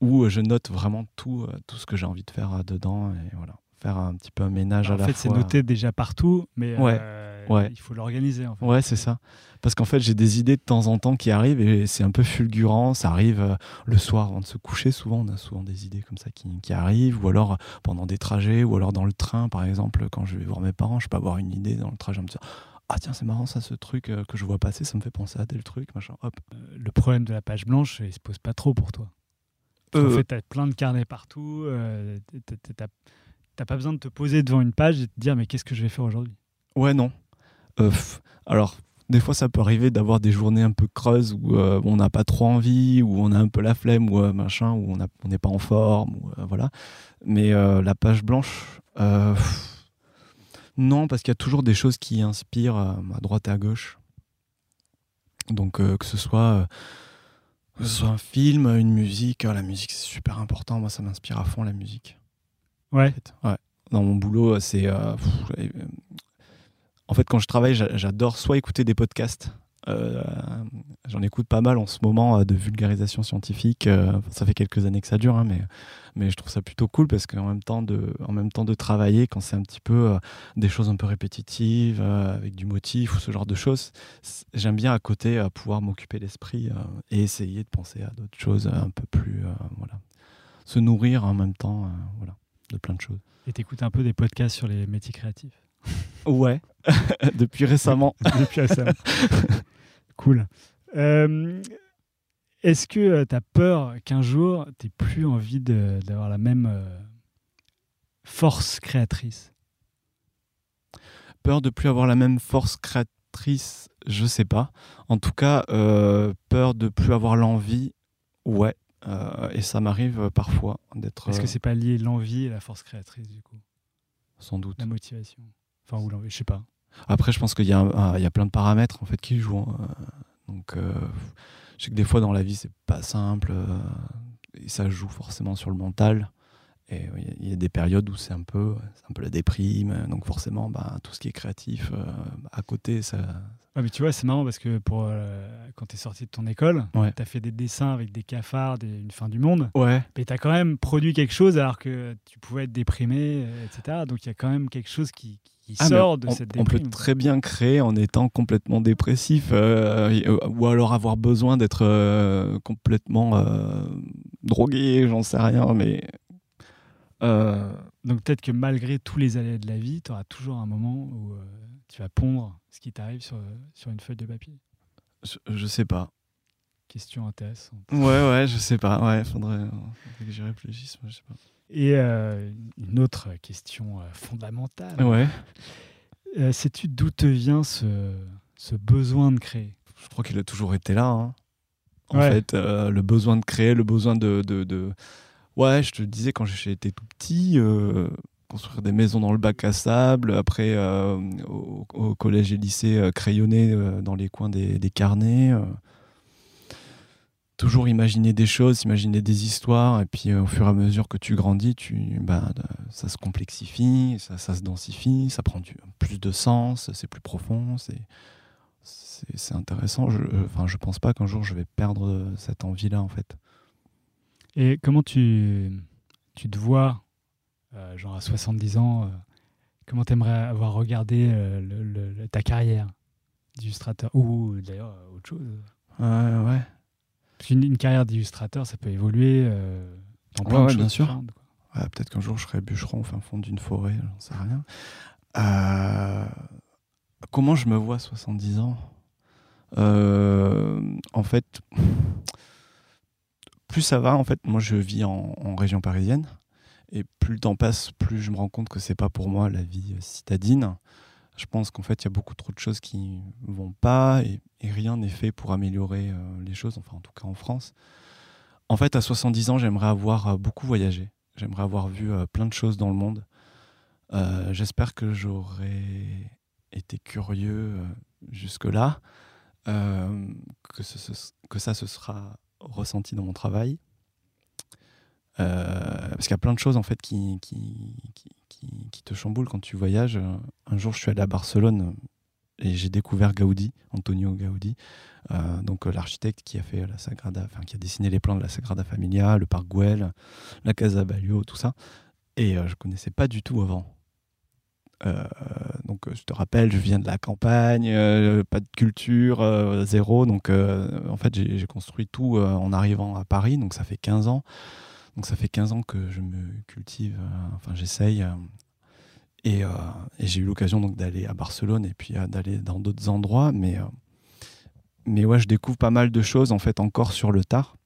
où euh, je note vraiment tout, euh, tout ce que j'ai envie de faire euh, dedans. Et voilà, faire un petit peu un ménage à en la fait, c'est fois. noté déjà partout, mais Ouais, euh, ouais. il faut l'organiser. En fait. Ouais, c'est ça. Parce qu'en fait, j'ai des idées de temps en temps qui arrivent et c'est un peu fulgurant. Ça arrive le soir avant de se coucher. Souvent, on a souvent des idées comme ça qui, qui arrivent. Ou alors pendant des trajets, ou alors dans le train, par exemple, quand je vais voir mes parents, je peux avoir une idée dans le trajet en me disant Ah, tiens, c'est marrant ça, ce truc que je vois passer, ça me fait penser à tel truc, machin. Hop. Le problème de la page blanche, il se pose pas trop pour toi. Qu'en Euh, fait, tu as plein de carnets partout. euh, t'as- T'as pas besoin de te poser devant une page et de te dire mais qu'est-ce que je vais faire aujourd'hui? Ouais, non. Euh, alors, des fois, ça peut arriver d'avoir des journées un peu creuses où euh, on n'a pas trop envie, où on a un peu la flemme, ou euh, machin, où on n'est pas en forme, euh, voilà. Mais la page blanche, non, parce qu'il y a toujours des choses qui inspirent à droite et à gauche. Donc, que ce soit. Que ce soit un film, une musique, euh, la musique c'est super important, moi ça m'inspire à fond la musique Ouais. en fait. Ouais. Dans mon boulot, c'est. euh, pff, euh, en fait, quand je travaille, j'a- j'adore soit écouter des podcasts. Euh, J'en écoute pas mal en ce moment euh, de vulgarisation scientifique. euh, ça fait quelques années que ça dure, hein, mais, je trouve ça plutôt cool parce qu'en même temps de, travailler, quand c'est un petit peu des choses un peu répétitives, avec du motif ou ce genre de choses, j'aime bien à côté pouvoir m'occuper l'esprit et essayer de penser à d'autres choses un peu plus. voilà. Se nourrir en même temps, voilà, de plein de choses. Et t'écoutes un peu des podcasts sur les métiers créatifs? Ouais, [laughs] depuis récemment. [laughs] Depuis récemment. cool. Euh, Est-ce que tu as peur qu'un jour, tu plus envie d'avoir la même euh, force créatrice? Peur de plus avoir la même force créatrice, je sais pas. En tout cas, euh, peur de plus avoir l'envie, ouais. Euh, et ça m'arrive euh, parfois d'être. Est-ce euh, que c'est pas lié l'envie et la force créatrice du coup? Sans doute. La motivation Enfin, ou je sais pas. Après, je pense qu'il y, a un- il y a plein de paramètres en fait qui jouent. hein. Donc, euh, je sais que des fois dans la vie, c'est pas simple. euh, et ça joue forcément sur le mental. Et il y a- des périodes où c'est un peu, un peu la déprime. Donc forcément, bah, tout ce qui est créatif euh, à côté, ça. Ouais, mais tu vois, c'est marrant parce que pour, euh, quand tu es sorti de ton école, Ouais. tu as fait des dessins avec des cafards, des- une fin du monde, Ouais. mais tu as quand même produit quelque chose alors que tu pouvais être déprimé, etc. Donc il y a quand même quelque chose qui, qui Ah, sort de on, cette on peut très bien créer en étant complètement dépressif euh, euh, ou alors avoir besoin d'être euh, complètement euh, drogué, j'en sais rien, mais Donc peut-être que malgré tous les aléas de la vie, tu auras toujours un moment où tu vas pondre ce qui t'arrive sur, sur une feuille de papier. je, je sais pas. Question intéressante. Ouais, ouais, je sais pas. Ouais, faudrait, faudrait que j'y réfléchisse. moi, je sais pas. Et euh, une autre question euh, fondamentale. Ouais. Euh, Sais-tu d'où te vient ce, ce besoin de créer? Je crois qu'il a toujours été là. hein. En Ouais. fait, euh, le besoin de créer, le besoin de, de, de- Ouais, je te disais quand j'étais tout petit, construire des maisons dans le bac à sable, après au, au collège et lycée, crayonner dans les coins des, des carnets. Toujours imaginer des choses, imaginer des histoires, et puis euh, au fur et à mesure que tu grandis, tu, bah, ça se complexifie, ça, ça se densifie, ça prend du, plus de sens, c'est plus profond, c'est c'est c'est intéressant. Je, euh, enfin, je pense pas qu'un jour je vais perdre cette envie-là, en fait. Et comment tu, tu te vois, euh, genre à 70 ans, euh, comment tu aimerais avoir regardé le- le- le- ta carrière d'illustrateur Ou d'ailleurs autre chose? Ouais, ouais. Une carrière d'illustrateur, ça peut évoluer euh, dans plein Ouais, de ouais, bien sûr. Ouais, Peut-être qu'un jour je serai bûcheron au fin fond d'une forêt, j'en sais rien. Euh, comment je me vois à 70 ans? Euh, En fait, plus ça va, en fait, moi je vis en, en région parisienne. Et plus le temps passe, plus je me rends compte que c'est pas pour moi la vie euh, citadine. Je pense qu'en fait, il y a beaucoup trop de choses qui vont pas et, rien n'est fait pour améliorer euh, les choses, enfin en tout cas en France. En fait, à 70 ans, j'aimerais avoir euh, beaucoup voyagé. J'aimerais avoir vu euh, plein de choses dans le monde. J'espère que j'aurais été curieux jusque-là, que ça se sera ressenti dans mon travail. Parce qu'il y a plein de choses en fait qui, te chamboulent quand tu voyages. Un jour, je suis allé à Barcelone et j'ai découvert Gaudi, Antonio Gaudi, euh, donc euh, l'architecte qui a fait la Sagrada, enfin qui a dessiné les plans de la Sagrada Familia, le parc Güell, la Casa Balio, tout ça. Et euh, je connaissais pas du tout avant. donc je te rappelle, je viens de la campagne, pas de culture, zéro. Donc en fait j'ai construit tout en arrivant à Paris, donc ça fait 15 ans. Donc ça fait 15 ans que je me cultive, enfin j'essaye et, euh, et j'ai eu l'occasion d'aller à Barcelone et puis euh, d'aller dans d'autres endroits. Mais, euh, mais ouais, je découvre pas mal de choses en fait encore sur le tard.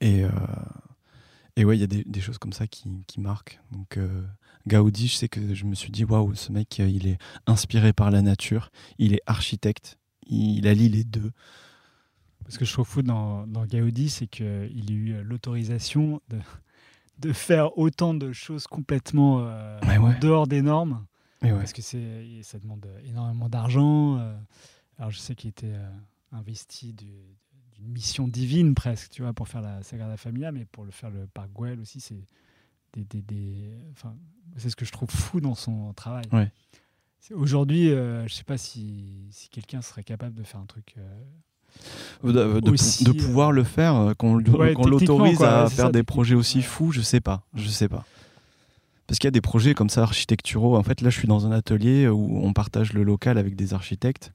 Et, et ouais, il y a des, des, choses comme ça qui, qui marquent. Donc Gaudi, je sais que je me suis dit, waouh, ce mec, il est inspiré par la nature, il est architecte, il allie les deux. Ce que je trouve fou dans, dans Gaudi, c'est qu'il a eu l'autorisation de, de faire autant de choses complètement euh, dehors des normes. Parce que ça demande énormément d'argent. Euh. alors je sais qu'il était euh, investi d'une mission divine presque, tu vois, pour faire la Sagrada Familia, mais pour le faire le parc Güell aussi, c'est des, des, des enfin, c'est ce que je trouve fou dans son travail. Aujourd'hui, je ne sais pas si, si quelqu'un serait capable de faire un truc de, de, euh, pouvoir le faire, euh, qu'on l'autorise à faire des projets aussi fous, je sais pas, je sais pas. Parce qu'il y a des projets comme ça architecturaux. En fait, là, je suis dans un atelier où on partage le local avec des architectes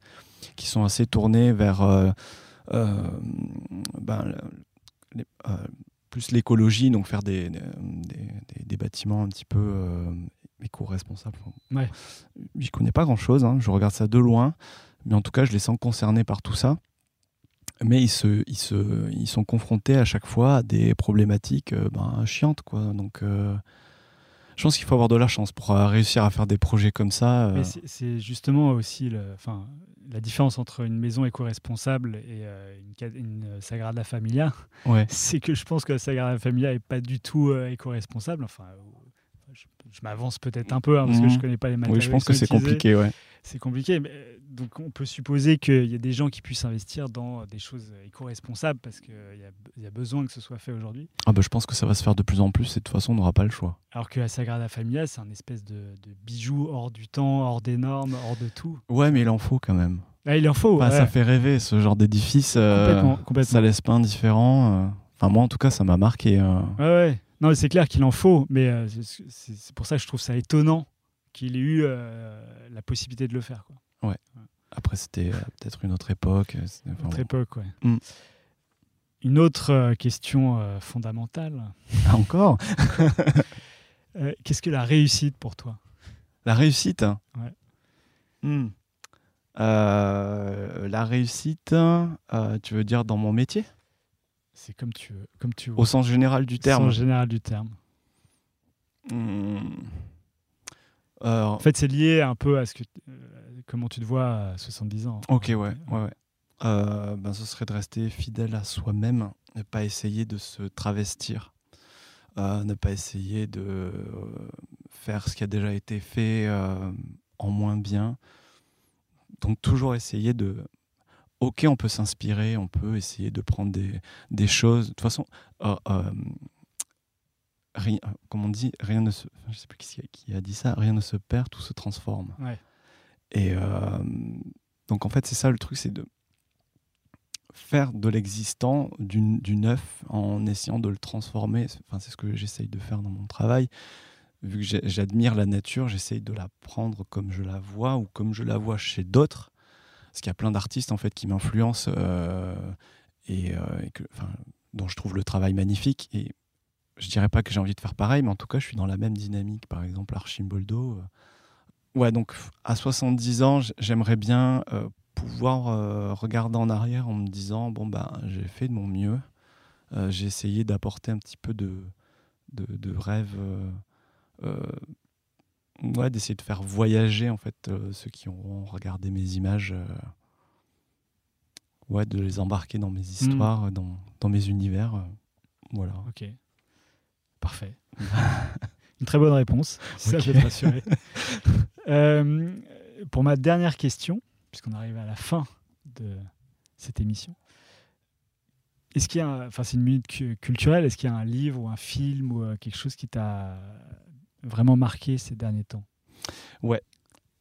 qui sont assez tournés vers euh, ben, plus l'écologie, donc faire des, des, des, bâtiments un petit peu éco-responsables. Ouais. J'y connais pas grand-chose, hein. je regarde ça de loin, mais en tout cas, je les sens concernés par tout ça mais ils, se, ils, se, ils sont confrontés à chaque fois à des problématiques euh, ben, chiantes. Quoi. Donc, euh, je pense qu'il faut avoir de la chance pour euh, réussir à faire des projets comme ça. C'est justement aussi le, la différence entre une maison éco-responsable et une, une, Sagrada Familia. Ouais. [laughs] C'est que je pense que la Sagrada Familia n'est pas du tout éco-responsable. Enfin, je, m'avance peut-être un peu hein, parce que je ne mmh. connais pas les matériaux. Oui, je pense que c'est compliqué. Ouais c'est compliqué. Mais, euh, donc on peut supposer qu'il y a des gens qui puissent investir dans des choses éco-responsables parce qu'il y, y, a besoin que ce soit fait aujourd'hui. Ah bah, je pense que ça va se faire de plus en plus et de toute façon on n'aura pas le choix. Alors que la Sagrada Familia, c'est un espèce de, bijou hors du temps, hors des normes, hors de tout. Ouais, mais il en faut quand même. Ah, il en faut. Ça fait rêver ce genre d'édifice. Euh, complètement, Ça laisse pas indifférent. Euh. Enfin, moi en tout cas, ça m'a marqué. Ouais, ouais. Non, c'est clair qu'il en faut, mais c'est pour ça que je trouve ça étonnant qu'il ait eu euh, la possibilité de le faire. Quoi. Ouais. Après, c'était euh, peut-être une autre époque. Euh, une autre époque, ouais. Mm. Une autre question fondamentale. Ah, encore [laughs] Qu'est-ce que la réussite pour toi? La réussite? Ouais. Hmm. la réussite, tu veux dire dans mon métier? C'est comme tu veux. Comme tu Au sens général du terme. Au sens général du terme. En fait, c'est lié un peu à ce que, euh, comment tu te vois à 70 ans. Ok, ouais. ouais, ouais. Euh, ben, ce serait de rester fidèle à soi-même, ne pas essayer de se travestir, euh, ne pas essayer de faire ce qui a déjà été fait en moins bien. Donc toujours essayer de... Ok, on peut s'inspirer, on peut essayer de prendre des, des choses. De toute façon, rien, comme on dit, rien ne se, je sais plus qui, a dit ça, rien ne se perd, tout se transforme. Et euh, donc en fait, c'est ça le truc, c'est de faire de l'existant du, neuf en essayant de le transformer. Enfin, c'est ce que j'essaye de faire dans mon travail. Vu que j'admire la nature, j'essaye de la prendre comme je la vois ou comme je la vois chez d'autres. Parce qu'il y a plein d'artistes en fait qui m'influencent euh, et, euh, et que, dont je trouve le travail magnifique. Et je dirais pas que j'ai envie de faire pareil, mais en tout cas, je suis dans la même dynamique. Par exemple, Archimboldo. Euh. Ouais, donc à 70 ans, j'aimerais bien euh, pouvoir euh, regarder en arrière en me disant bon, ben, j'ai fait de mon mieux. j'ai essayé d'apporter un petit peu de, de, de rêve. ouais, d'essayer de faire voyager en fait ceux qui auront regardé mes images. ouais, de les embarquer dans mes mmh. histoires, dans, dans mes univers. voilà. Ok. Parfait. [laughs] Une très bonne réponse. Ça, je vais te rassurer. [laughs] Euh, pour ma dernière question, puisqu'on arrive à la fin de cette émission, Est-ce qu'il y a, un- enfin c'est une minute cu- culturelle, est-ce qu'il y a un livre ou un film ou euh, quelque chose qui t'a vraiment marqué ces derniers temps?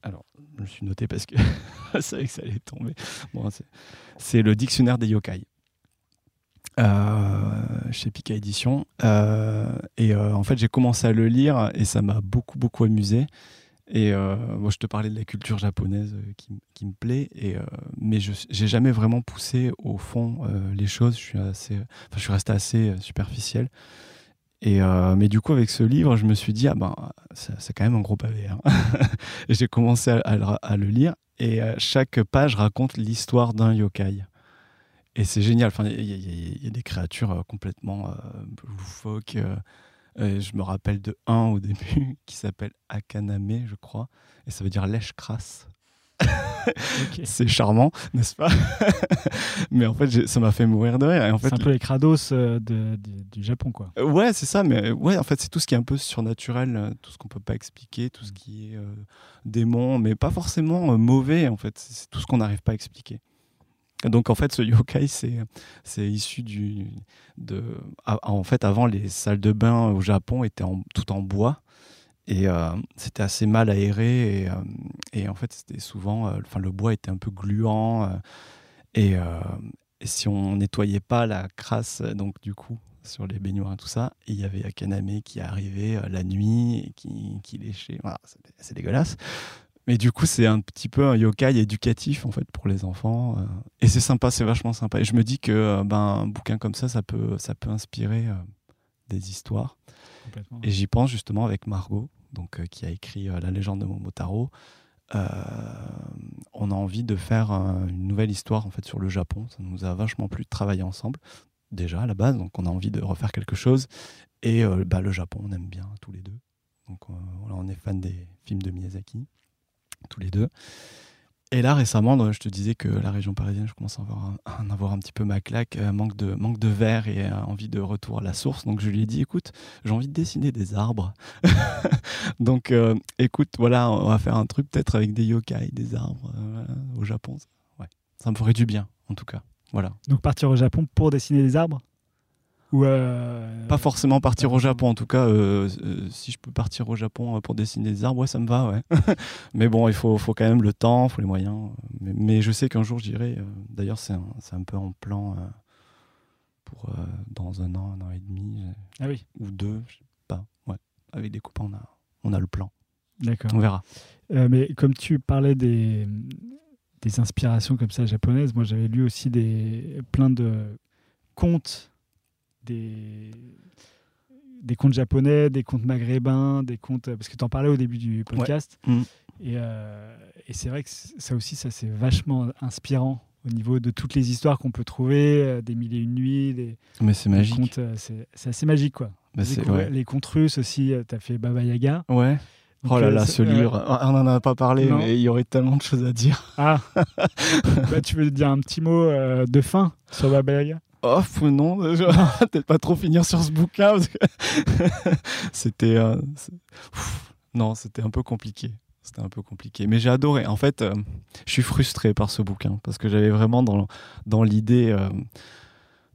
Alors, je me suis noté parce que [laughs] je savais que ça allait tomber. Bon, c'est- c'est le dictionnaire des yokai. Euh, chez Pika Édition. Euh, et euh, en fait, j'ai commencé à le lire et ça m'a beaucoup, beaucoup amusé. Et euh, moi, je te parlais de la culture japonaise qui, me plaît, et, mais je j'ai jamais vraiment poussé au fond les choses. Je suis, assez, je suis resté assez superficiel. Et, mais du coup, avec ce livre, je me suis dit, ah ben, c'est quand même un gros pavé. hein. [laughs] et j'ai commencé à, le, lire, et chaque page raconte l'histoire d'un yokai. Et c'est génial. Enfin, il y, a- y y des créatures euh, complètement euh, loufoques. euh, je me rappelle de un au début [laughs] qui s'appelle Akaname, je crois, et ça veut dire lèche crasse. [laughs] C'est charmant, n'est-ce pas? [laughs] Mais en fait, ça m'a fait mourir de rire. Et en fait, C'est un peu les crados euh, de- du- du Japon, quoi. Ouais, c'est ça, mais ouais, en fait, c'est tout ce qui est un peu surnaturel, tout ce qu'on peut pas expliquer, tout ce qui est euh, démon, mais pas forcément euh, mauvais, en fait, c'est tout ce qu'on n'arrive pas à expliquer. Donc, en fait, ce yokai, c'est issu du. En fait, avant, les salles de bain au Japon étaient en, tout en bois. Et euh, c'était assez mal aéré. Et, euh, en fait, c'était souvent. euh, Enfin, le bois était un peu gluant. et, si on nettoyait pas la crasse, donc du coup, sur les baignoires et tout ça, il y avait Akaname qui arrivait la nuit et qui, qui léchait. Voilà, c'est dégueulasse. Mais du coup, c'est un petit peu un yokai éducatif en fait pour les enfants. euh, et c'est sympa, c'est vachement sympa. Et je me dis que euh, ben, un bouquin comme ça, ça peut, ça peut inspirer euh, des histoires. Et j'y pense justement avec Margot, donc, euh, qui a écrit euh, La légende de Momotaro. On a envie de faire une nouvelle histoire en fait sur le Japon. Ça nous a vachement plu de travailler ensemble déjà à la base, donc on a envie de refaire quelque chose. Et bah, le Japon, on aime bien tous les deux. Donc on est fan des films de Miyazaki, tous les deux. Et là, récemment, je te disais que la région parisienne, je commence à avoir un, en avoir un petit peu ma claque, euh, manque de, manque de verre et euh, envie de retour à la source. Donc je lui ai dit, écoute, j'ai envie de dessiner des arbres. [laughs] donc euh, écoute, voilà, on va faire un truc peut-être avec des yokai, des arbres au Japon. Ouais, ça me ferait du bien, en tout cas. Voilà. Donc partir au Japon pour dessiner des arbres? Ou euh, Pas forcément partir au. Japon, en tout cas, euh, euh, si je peux partir au Japon euh, pour dessiner des arbres, ouais, ça me va, ouais. [laughs] mais bon, il faut, faut quand même le temps, il faut les moyens. Mais, mais je sais qu'un jour j'irai. D'ailleurs, c'est un, un peu en plan pour dans un an, un an et demi, Ah oui, ou deux, je sais pas. Ouais, avec des copains, on a, on a le plan. d'accord. On verra. Mais comme tu parlais des, des inspirations comme ça japonaises, moi j'avais lu aussi des, plein de contes, des, des contes japonais, des contes maghrébins, des contes. Parce que tu en parlais au début du podcast. Mm. Et, euh, et c'est vrai que ça aussi, ça c'est vachement inspirant au niveau de toutes les histoires qu'on peut trouver, euh, des mille et une nuits, des, Mais c'est magique. euh, c'est c'est assez magique quoi. Bah, Découvrir ouais. Les contes russes aussi, tu as fait Baba Yaga. Ouais. Donc, Oh là euh, là, ce euh, livre, on n'en a pas parlé, Non. mais il y aurait tellement de choses à dire. Ah [laughs] bah, Tu veux dire un petit mot euh, de fin sur Baba Yaga? Non, [laughs] peut-être pas trop finir sur ce bouquin [laughs] c'était euh, non, c'était un peu compliqué. C'était un peu compliqué, mais j'ai adoré. En fait, euh, je suis frustré par ce bouquin parce que j'avais vraiment dans dans l'idée euh,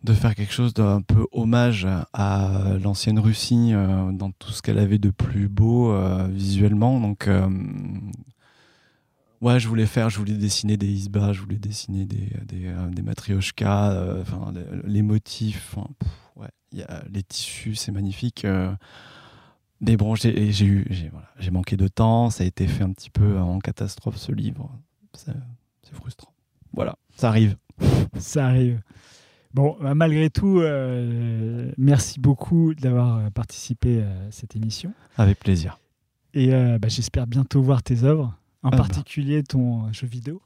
de faire quelque chose d'un peu hommage à l'ancienne Russie dans tout ce qu'elle avait de plus beau visuellement. Donc Ouais, je voulais faire, je voulais dessiner des isbas, je voulais dessiner des, des, euh, des matrioshkas, euh, les, les motifs, enfin, pff, ouais, y a les tissus, c'est magnifique. euh. mais bon, j'ai j'ai eu, j'ai voilà, manqué de temps, ça a été fait un petit peu en catastrophe ce livre, c'est frustrant. Voilà, ça arrive. [laughs] Ça arrive. Bon, bah, malgré tout, euh, merci beaucoup d'avoir euh, participé à cette émission. Avec plaisir. Et bah, j'espère bientôt voir tes œuvres, en Ah bah. particulier ton euh, jeu vidéo.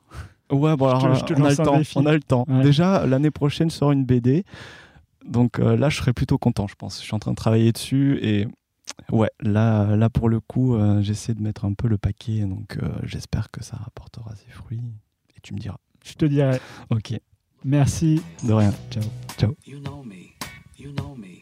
Ouais, bon, Je te- alors, je te on, a temps, on a le temps. Ouais. Déjà, l'année prochaine sort une BD. Donc euh, là, je serais plutôt content, je pense. Je suis en train de travailler dessus et ouais, là, là pour le coup, euh, j'essaie de mettre un peu le paquet. Donc euh, j'espère que ça rapportera ses fruits. Et tu me diras. Je te dirai. Ok, Merci. de rien. Ciao. You know me. You know me.